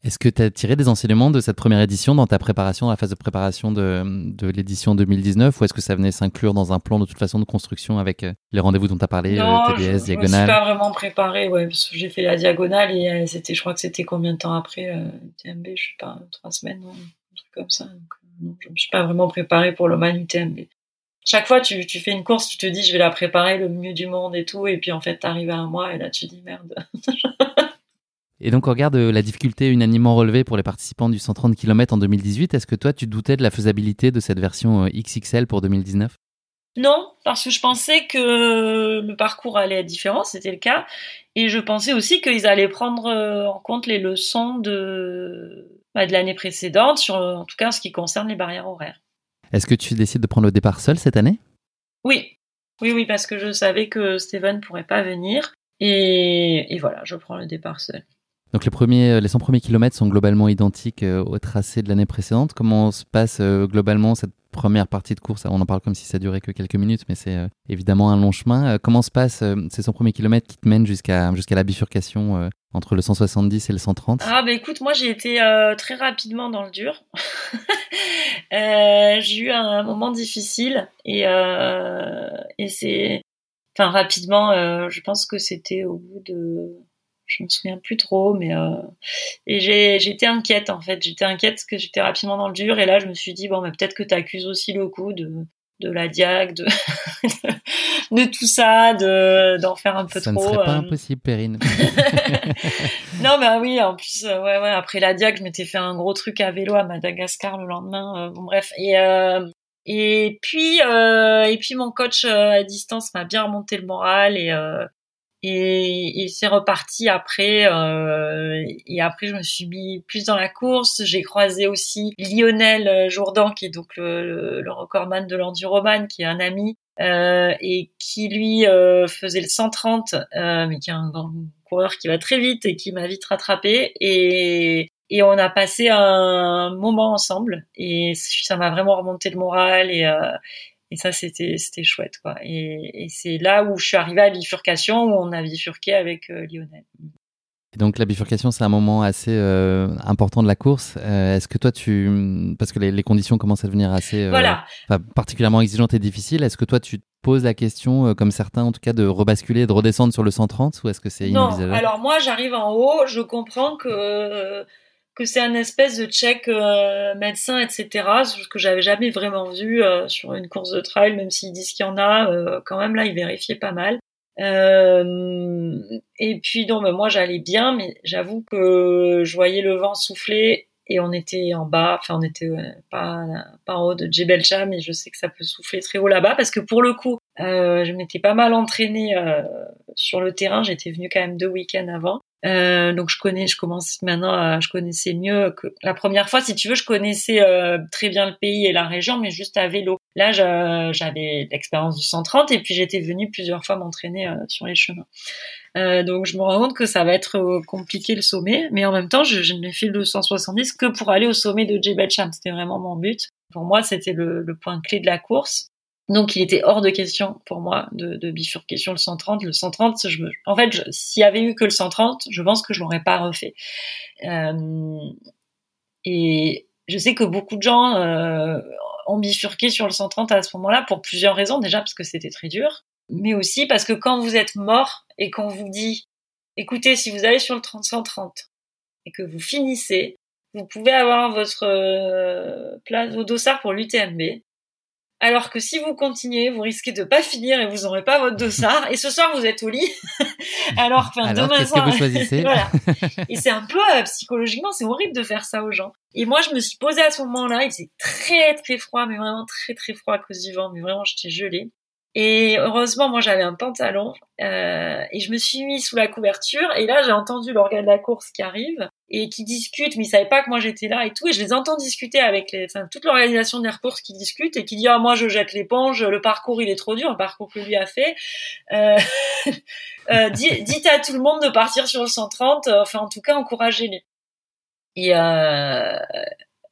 Est-ce que tu as tiré des enseignements de cette première édition dans ta préparation, dans la phase de préparation de, de l'édition 2019 ou est-ce que ça venait s'inclure dans un plan de toute façon de construction avec euh, les rendez-vous dont tu as parlé, non, euh, TBS, je, diagonale Je me suis pas vraiment préparé, ouais, parce que j'ai fait la diagonale et euh, c'était, je crois que c'était combien de temps après euh, UTMB, je sais pas, trois semaines, non, un truc comme ça. Donc, non, je me suis pas vraiment préparé pour le Man UTMB. Chaque fois, tu, tu fais une course, tu te dis, je vais la préparer le mieux du monde et tout, et puis en fait, t'arrives à un mois et là, tu dis merde. Et donc, on regarde la difficulté unanimement relevée pour les participants du 130 km en 2018. Est-ce que toi, tu doutais de la faisabilité de cette version XXL pour 2019 non, parce que je pensais que le parcours allait être différent, c'était le cas, et je pensais aussi qu'ils allaient prendre en compte les leçons de, bah, de l'année précédente, sur, en tout cas en ce qui concerne les barrières horaires. Est-ce que tu décides de prendre le départ seul cette année? Oui, oui, oui, parce que je savais que Steven ne pourrait pas venir, et, et voilà, je prends le départ seul. Donc les premiers, euh, les 100 premiers kilomètres sont globalement identiques euh, au tracé de l'année précédente. Comment se passe euh, globalement cette première partie de course? On en parle comme si ça durait que quelques minutes, mais c'est évidemment un long chemin. Comment se passent ces 100 premiers kilomètres qui te mènent jusqu'à jusqu'à la bifurcation entre le 170 et le 130 Ah bah écoute, moi j'ai été très rapidement dans le dur. j'ai eu un moment difficile et, et c'est... Enfin rapidement, je pense que c'était au bout de je me souviens plus trop, mais euh, et j'ai j'étais inquiète en fait, j'étais inquiète parce que j'étais rapidement dans le dur et là je me suis dit bon mais peut-être que tu accuses aussi le coup de de la diag, de, de tout ça, de d'en faire un peu trop. Ça ne serait pas euh. impossible, Perrine. non, mais oui, en plus, euh, ouais, ouais. Après la diag, je m'étais fait un gros truc à vélo à Madagascar le lendemain. Euh, bon, bref. Et et puis et puis mon coach à distance m'a bien remonté le moral et et, et c'est reparti après. Euh, et après, je me suis mis plus dans la course. J'ai croisé aussi Lionel Jourdan, qui est donc le, le recordman de l'enduroman, qui est un ami euh, et qui lui euh, faisait le 130, euh, mais qui est un, grand coureur qui va très vite et qui m'a vite rattrapé. Et, et on a passé un moment ensemble et ça m'a vraiment remonté le moral et, euh, et ça, c'était c'était chouette, quoi. Et, et c'est là où je suis arrivée à la bifurcation, où on a bifurqué avec euh, Lionel. Donc la bifurcation, c'est un moment assez euh, important de la course. Euh, Est-ce que toi, tu, parce que les, les, conditions commencent à devenir assez, voilà. particulièrement exigeantes et difficiles, est-ce que toi, tu te poses la question, euh, comme certains en tout cas, de rebasculer, de redescendre sur le 130, ou est-ce que c'est Non. Alors moi, j'arrive en haut, je comprends que que c'est un espèce de check euh, médecin, etc. Ce que j'avais jamais vraiment vu euh, sur une course de trail, même s'ils disent qu'il y en a, euh, quand même là ils vérifiaient pas mal. et puis non, mais moi j'allais bien, mais j'avoue que je voyais le vent souffler et on était en bas, enfin on était pas pas en haut de Jebel Sham, mais je sais que ça peut souffler très haut là-bas parce que pour le coup, je m'étais pas mal entraînée sur le terrain. J'étais venue quand même deux week-ends avant. Euh, donc je connais, je commence maintenant, à, je connaissais mieux que la première fois, si tu veux, je connaissais euh, très bien le pays et la région, mais juste à vélo. Là, j'avais l'expérience du 130 et puis j'étais venue plusieurs fois m'entraîner euh, sur les chemins. Euh, donc je me rends compte que ça va être compliqué le sommet, mais en même temps, je, je n'ai fait le 170 que pour aller au sommet de Jebel Cham. C'était vraiment mon but. Pour moi, c'était le, le point clé de la course. Donc il était hors de question pour moi de, bifurquer sur le 130. Le 130, je en fait, s'il y avait eu que le 130, je pense que je l'aurais pas refait. Euh, et je sais que beaucoup de gens euh, ont bifurqué sur le 130 à ce moment-là pour plusieurs raisons. Déjà parce que c'était très dur, mais aussi parce que quand vous êtes mort et qu'on vous dit, écoutez, si vous allez sur le 130 et que vous finissez, vous pouvez avoir votre euh, place, vos dossards pour l'UTMB alors que si vous continuez, vous risquez de pas finir et vous n'aurez pas votre dossard. Et ce soir, vous êtes au lit. Alors, enfin, demain soir. Que vous choisissez voilà. Et c'est un peu euh, psychologiquement, c'est horrible de faire ça aux gens. Et moi, je me suis posée à ce moment-là. Il faisait très très froid, mais vraiment très très froid à cause du vent. Mais vraiment, j'étais gelée. Et heureusement, moi, j'avais un pantalon euh, et je me suis mis sous la couverture. Et là, j'ai entendu l'organe de la course qui arrive et qui discute, mais ils savaient pas que moi j'étais là et tout. Et je les entends discuter avec les, enfin, toute l'organisation des courses qui discute et qui dit ah moi je jette l'éponge, le parcours il est trop dur, le parcours que lui a fait. Euh, euh, dites à tout le monde de partir sur le 130. Enfin, en tout cas, encouragez-les. Et euh,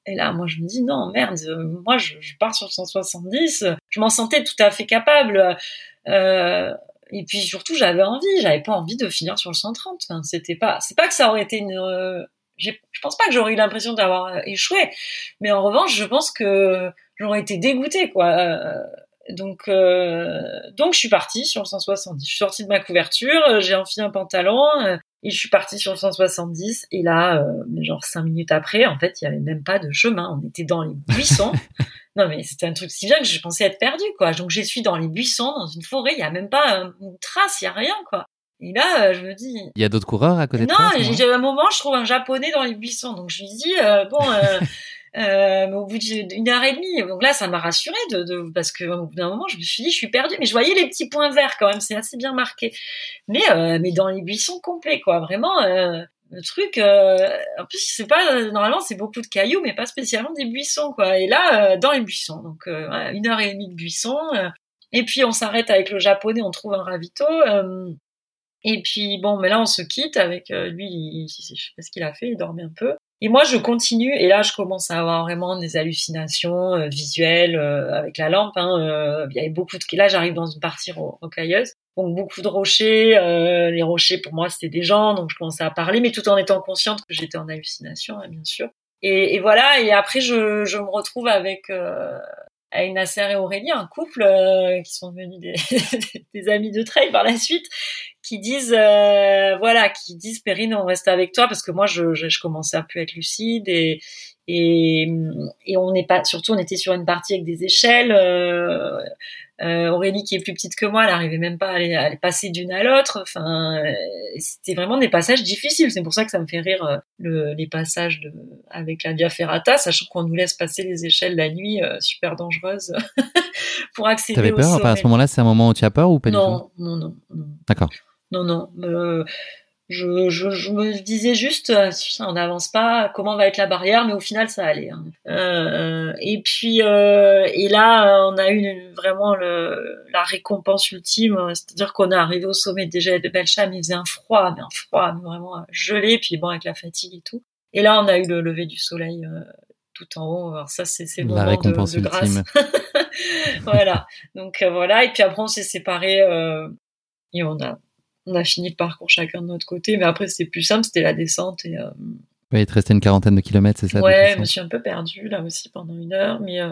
et là, moi, je me dis non, merde, moi, je, pars sur 170. Je m'en sentais tout à fait capable. Euh, et puis surtout, j'avais envie. J'avais pas envie de finir sur le 130. Enfin, c'était pas, c'est pas que ça aurait été une. Euh, je pense pas que j'aurais eu l'impression d'avoir échoué, mais en revanche, je pense que j'aurais été dégoûtée, quoi. Euh, donc, euh, donc je suis partie sur le 170. Je suis sortie de ma couverture, j'ai enfilé un pantalon, et je suis partie sur le 170 et là, euh, genre cinq minutes après, en fait, il y avait même pas de chemin. On était dans les buissons. non mais c'était un truc si bien que je pensais être perdue quoi. Donc je suis dans les buissons, dans une forêt, il y a même pas une trace, il y a rien quoi. Et là, je me dis. Il y a d'autres coureurs à côté de toi Non, j'ai un moment, je trouve un japonais dans les buissons. Donc je lui dis, bon, euh, au bout d'une heure et demie. Donc là, ça m'a rassurée de, de, parce que au bout d'un moment, je me suis dit, je suis perdue. Mais je voyais les petits points verts quand même, c'est assez bien marqué. Mais euh, mais dans les buissons complets, quoi. Vraiment, euh, le truc. Euh, en plus, c'est pas normalement, c'est beaucoup de cailloux, mais pas spécialement des buissons, quoi. Et là, euh, dans les buissons. Donc une heure et demie de buissons. et puis on s'arrête avec le japonais, on trouve un ravito. et puis bon, mais là on se quitte avec lui. je sais pas ce qu'il a fait, il dormait un peu. Et moi, je continue, et là, je commence à avoir vraiment des hallucinations euh, visuelles euh, avec la lampe. Hein, euh, il y avait beaucoup de... Là, j'arrive dans une partie rocailleuse, donc beaucoup de rochers. les rochers, pour moi, c'était des gens, donc je commençais à parler, mais tout en étant consciente que j'étais en hallucination, hein, bien sûr. Et, et, voilà, et après, je, je me retrouve avec avec Nasser et Aurélie, un couple qui sont devenus des, amis de trail par la suite, qui disent euh, voilà qui disent Perrine on reste avec toi parce que moi je, je, commençais à plus être lucide et et, et on n'est pas surtout on était sur une partie avec des échelles euh, euh, Aurélie qui est plus petite que moi elle arrivait même pas à aller, à passer d'une à l'autre. Enfin euh, c'était vraiment des passages difficiles. C'est pour ça que ça me fait rire euh, le, les passages de, avec la Via Ferrata sachant qu'on nous laisse passer les échelles la nuit super dangereuses pour accéder T'avais peur? À ce moment-là c'est un moment où tu as peur ou pas non, du tout? non non non. D'accord. Non, non. Euh, je, je, je, me disais juste, euh, on n'avance pas, comment va être la barrière, mais au final, ça allait. Hein. Euh, et puis, euh, et là, on a eu vraiment le, la récompense ultime, c'est-à-dire qu'on est arrivé au sommet déjà de Belcham, il faisait un froid, mais un froid, vraiment gelé, puis bon, avec la fatigue et tout. Et là, on a eu le lever du soleil euh, tout en haut. Alors ça, c'est le moment récompense de, de grâce. voilà. Donc euh, voilà. Et puis après, on s'est séparés et on a on a fini le parcours chacun de notre côté, mais après c'était plus simple, c'était la descente et. Euh... il te restait une quarantaine de kilomètres, c'est ça Ouais, je me suis un peu perdue là aussi pendant une heure, mais euh,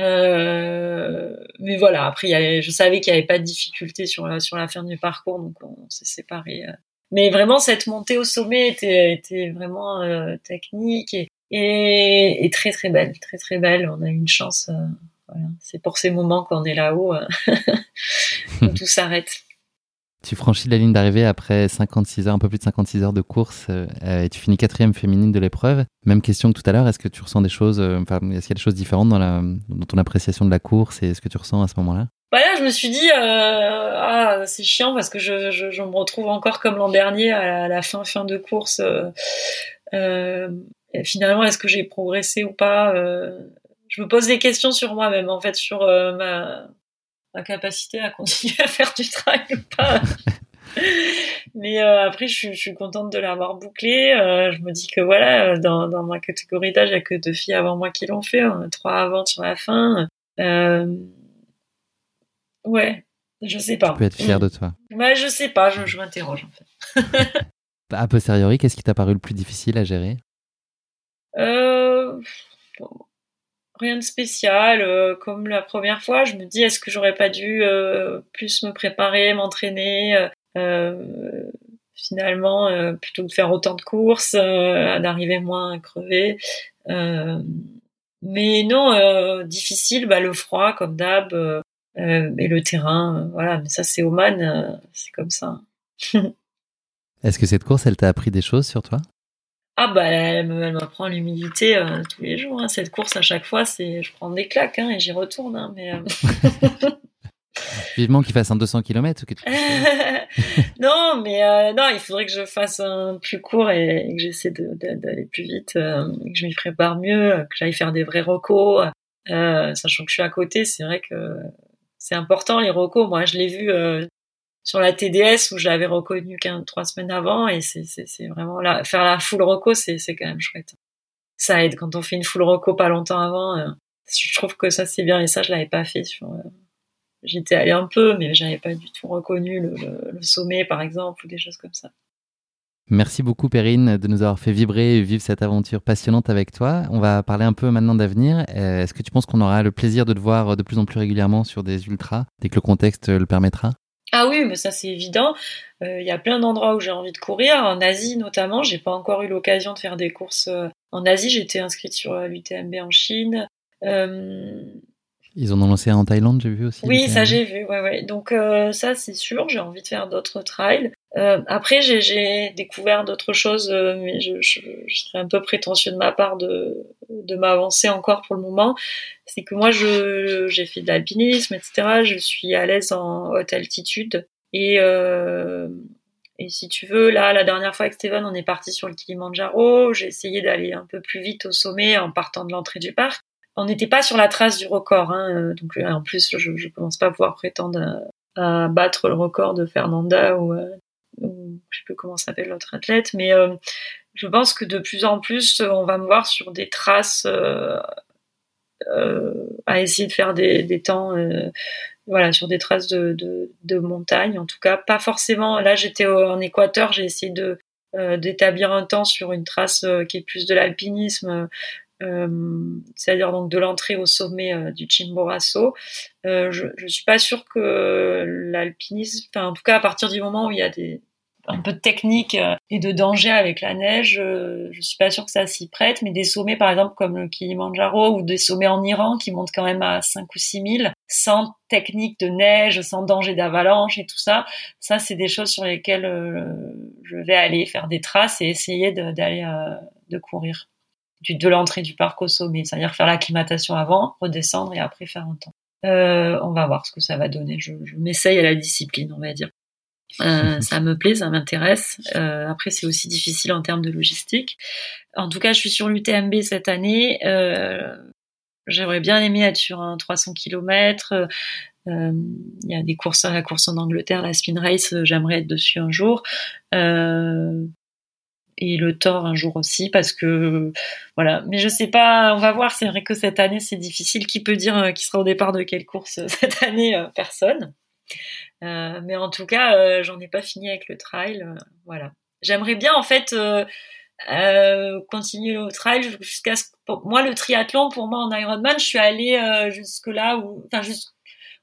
euh mais voilà. Après, y avait, je savais qu'il n'y avait pas de difficulté sur la sur la fin du parcours, donc on s'est séparés. Euh. Mais vraiment, cette montée au sommet était était vraiment euh, technique et, et, et très très belle, très très belle. On a eu une chance. Voilà. C'est pour ces moments qu'on est là-haut où tout s'arrête. Tu franchis la ligne d'arrivée après 56 heures, un peu plus de 56 heures de course, euh, et tu finis quatrième féminine de l'épreuve. Même question que tout à l'heure, est-ce que tu ressens des choses, euh, enfin, est-ce qu'il y a des choses différentes dans, la, dans ton appréciation de la course et est-ce que tu ressens à ce moment-là? Bah là, je me suis dit, euh, ah, c'est chiant parce que je, je, je, me retrouve encore comme l'an dernier à la, fin fin de course. Euh, finalement, est-ce que j'ai progressé ou pas Je me pose des questions sur moi-même, en fait, sur ma ma capacité à continuer à faire du travail ou pas. Mais euh, après, je suis, je suis, contente de l'avoir bouclé. Euh, je me dis que voilà, dans, dans ma catégorie d'âge, il n'y a que deux filles avant moi qui l'ont fait, hein, trois avant sur la fin. Euh... Ouais, je sais pas. Tu peux être fier de toi. Ouais, je sais pas, je, je m'interroge en fait. a posteriori, qu'est-ce qui t'a paru le plus difficile à gérer? Euh rien de spécial. Euh, comme la première fois, je me dis est-ce que j'aurais pas dû euh, plus me préparer, m'entraîner euh, finalement plutôt que de faire autant de courses, d'arriver moins crevé. mais non, difficile, bah, le froid comme d'hab et le terrain, voilà. Mais ça c'est Oman, c'est comme ça. Est-ce que cette course, elle t'a appris des choses sur toi? Ah bah elle, m'apprend l'humilité euh, tous les jours. Hein. Cette course à chaque fois, c'est je prends des claques hein, et j'y retourne. Hein, mais euh... Vivement qu'il fasse un 200 km ou quelque chose. non, mais euh, non, il faudrait que je fasse un plus court et, que j'essaie d'aller plus vite, euh, que je m'y prépare mieux, que j'aille faire des vrais recos. sachant que je suis à côté, c'est vrai que c'est important les recos. Moi, je l'ai vu sur la TDS où je l'avais reconnu qu'un trois semaines avant et c'est c'est vraiment là faire la full reco c'est c'est quand même chouette. Ça aide. Quand on fait une full reco pas longtemps avant euh, je trouve que ça c'est bien et ça je l'avais pas fait. Sur euh, j'étais allé un peu mais j'avais pas du tout reconnu le, le, sommet par exemple ou des choses comme ça. Merci beaucoup Perrine de nous avoir fait vibrer et vivre cette aventure passionnante avec toi. On va parler un peu maintenant d'avenir. Euh, est-ce que tu penses qu'on aura le plaisir de te voir de plus en plus régulièrement sur des ultras dès que le contexte le permettra? Ah oui, mais ça c'est évident. Euh, il y a plein d'endroits où j'ai envie de courir. En Asie notamment, j'ai pas encore eu l'occasion de faire des courses. Euh, en Asie, j'étais inscrite sur euh, l'UTMB en Chine. Ils en ont lancé un en Thaïlande, j'ai vu aussi. Oui, ça j'ai vu. Ouais, ouais. Donc euh, ça c'est sûr, j'ai envie de faire d'autres trails. Euh, après j'ai découvert d'autres choses, euh, mais je, je, je, serais un peu prétentieux de ma part de, de m'avancer encore pour le moment. C'est que moi je j'ai fait de l'alpinisme, etc. Je suis à l'aise en haute altitude et euh, et si tu veux, là, la dernière fois avec Steven, on est parti sur le Kilimanjaro. J'ai essayé d'aller un peu plus vite au sommet en partant de l'entrée du parc on n'était pas sur la trace du record. Hein, euh, donc euh, en plus, je, je commence pas à pouvoir prétendre à, battre le record de Fernanda ou, euh, ou je sais plus comment s'appelle l'autre athlète, mais je pense que de plus en plus, on va me voir sur des traces à essayer de faire des, temps. voilà, sur des traces de, de, montagne, en tout cas, pas forcément. Là, j'étais en Équateur, j'ai essayé de d'établir un temps sur une trace qui est plus de l'alpinisme, euh, c'est-à-dire donc de l'entrée au sommet euh, du Chimborazo. Euh, je, je suis pas sûre que l'alpinisme, enfin, en tout cas à partir du moment où il y a des un peu de technique et de danger avec la neige, je suis pas sûre que ça s'y prête, mais des sommets par exemple comme le Kilimanjaro ou des sommets en Iran qui montent quand même à 5 ou 6 000 sans technique de neige, sans danger d'avalanche et tout ça, ça c'est des choses sur lesquelles je vais aller faire des traces et essayer d'aller de courir de l'entrée du parc au sommet, c'est-à-dire faire l'acclimatation avant, redescendre et après faire un temps. Euh, on va voir ce que ça va donner. Je, je m'essaye à la discipline, on va dire. Euh, ça me plaît, ça m'intéresse. Euh, après, c'est aussi difficile en termes de logistique. En tout cas, je suis sur l'UTMB cette année. Euh, J'aimerais bien aimer être sur un 300 km. Il y a des courses, la course en Angleterre, la Spin Race, j'aimerais être dessus un jour. Et le tort un jour aussi parce que voilà. Mais je sais pas on va voir c'est vrai que cette année c'est difficile. Qui peut dire euh, qui sera au départ de quelle course euh, cette année euh, personne. Mais en tout cas j'en ai pas fini avec le trail voilà. J'aimerais bien en fait continuer le trail jusqu'à ce moi le triathlon pour moi en Ironman je suis allée jusque là où enfin juste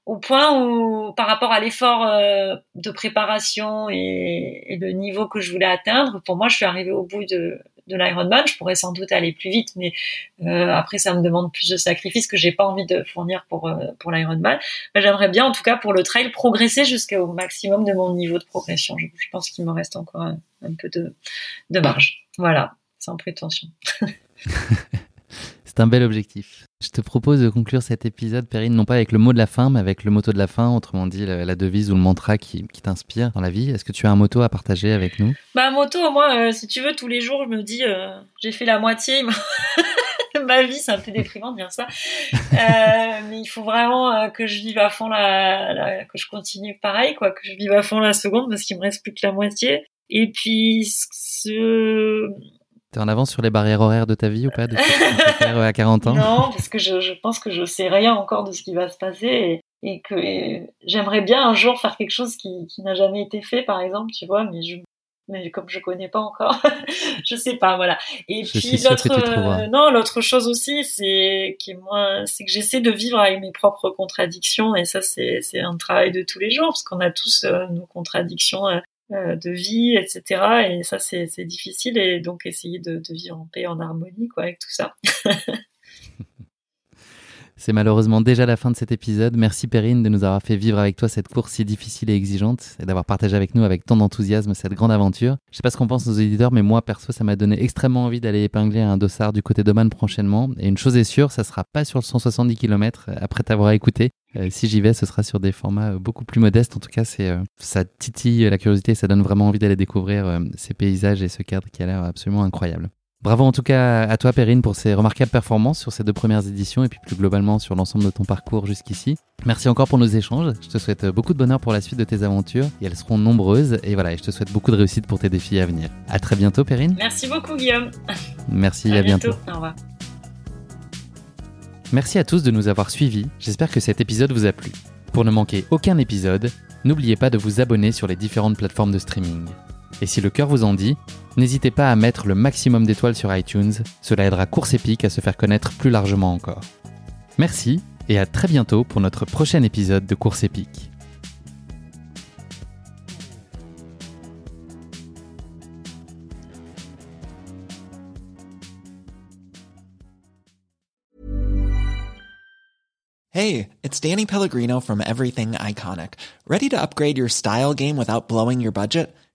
au point où, par rapport à l'effort euh, de préparation et, et, le niveau que je voulais atteindre, pour moi, je suis arrivée au bout de, de l'Ironman. Je pourrais sans doute aller plus vite, mais euh, après, ça me demande plus de sacrifices que j'ai pas envie de fournir pour euh, pour l'Ironman. J'aimerais bien, en tout cas, pour le trail, progresser jusqu'au maximum de mon niveau de progression. Je, je pense qu'il me reste encore un, un peu de, de marge. Voilà, sans prétention. C'est un bel objectif. Je te propose de conclure cet épisode, Perrine, non pas avec le mot de la fin, mais avec le motto de la fin, autrement dit la, devise ou le mantra qui, t'inspire dans la vie. Est-ce que tu as un motto à partager avec nous? Bah, un motto, moi, euh, si tu veux, tous les jours, je me dis, euh, j'ai fait la moitié. Ma vie, c'est un peu déprimant de dire ça. Euh, mais il faut vraiment que je vive à fond la, que je continue pareil, quoi, que je vive à fond la seconde parce qu'il me reste plus que la moitié. Et puis, ce, T'es en avance sur les barrières horaires de ta vie ou pas de faire à 40 ans Non, parce que je, je, pense que je sais rien encore de ce qui va se passer et, et que j'aimerais bien un jour faire quelque chose qui, qui n'a jamais été fait, par exemple, tu vois, mais je, mais comme je connais pas encore, je sais pas, voilà. Et puis l'autre, euh, non, l'autre chose aussi, c'est qui est moins, c'est que j'essaie de vivre avec mes propres contradictions et ça, c'est c'est un travail de tous les jours parce qu'on a tous euh, nos contradictions euh, euh, de vie, etc. Et ça, c'est difficile. Et donc, essayer de, de, vivre en paix, en harmonie, quoi, avec tout ça. C'est malheureusement déjà la fin de cet épisode. Merci Perrine de nous avoir fait vivre avec toi cette course si difficile et exigeante et d'avoir partagé avec nous avec tant d'enthousiasme cette grande aventure. Je sais pas ce qu'en pensent nos éditeurs, mais moi perso, ça m'a donné extrêmement envie d'aller épingler un dossard du côté d'Oman prochainement. Et une chose est sûre, ça sera pas sur le 170 km après t'avoir écouté. Euh, si j'y vais, ce sera sur des formats euh, beaucoup plus modestes. En tout cas, c'est euh, ça titille la curiosité, ça donne vraiment envie d'aller découvrir ces paysages et ce cadre qui a l'air absolument incroyable. Bravo en tout cas à toi Perrine pour ces remarquables performances sur ces deux premières éditions et puis plus globalement sur l'ensemble de ton parcours jusqu'ici. Merci encore pour nos échanges. Je te souhaite beaucoup de bonheur pour la suite de tes aventures et elles seront nombreuses et voilà, je te souhaite beaucoup de réussite pour tes défis à venir. À très bientôt Perrine. Merci beaucoup Guillaume. Merci, à, bientôt. Au revoir. Merci à tous de nous avoir suivis. J'espère que cet épisode vous a plu. Pour ne manquer aucun épisode, n'oubliez pas de vous abonner sur les différentes plateformes de streaming. Et si le cœur vous en dit, n'hésitez pas à mettre le maximum d'étoiles sur iTunes, cela aidera Course Épique à se faire connaître plus largement encore. Merci et à très bientôt pour notre prochain épisode de Course Épique. Hey, it's Danny Pellegrino from Everything Iconic. Ready to upgrade your style game without blowing your budget?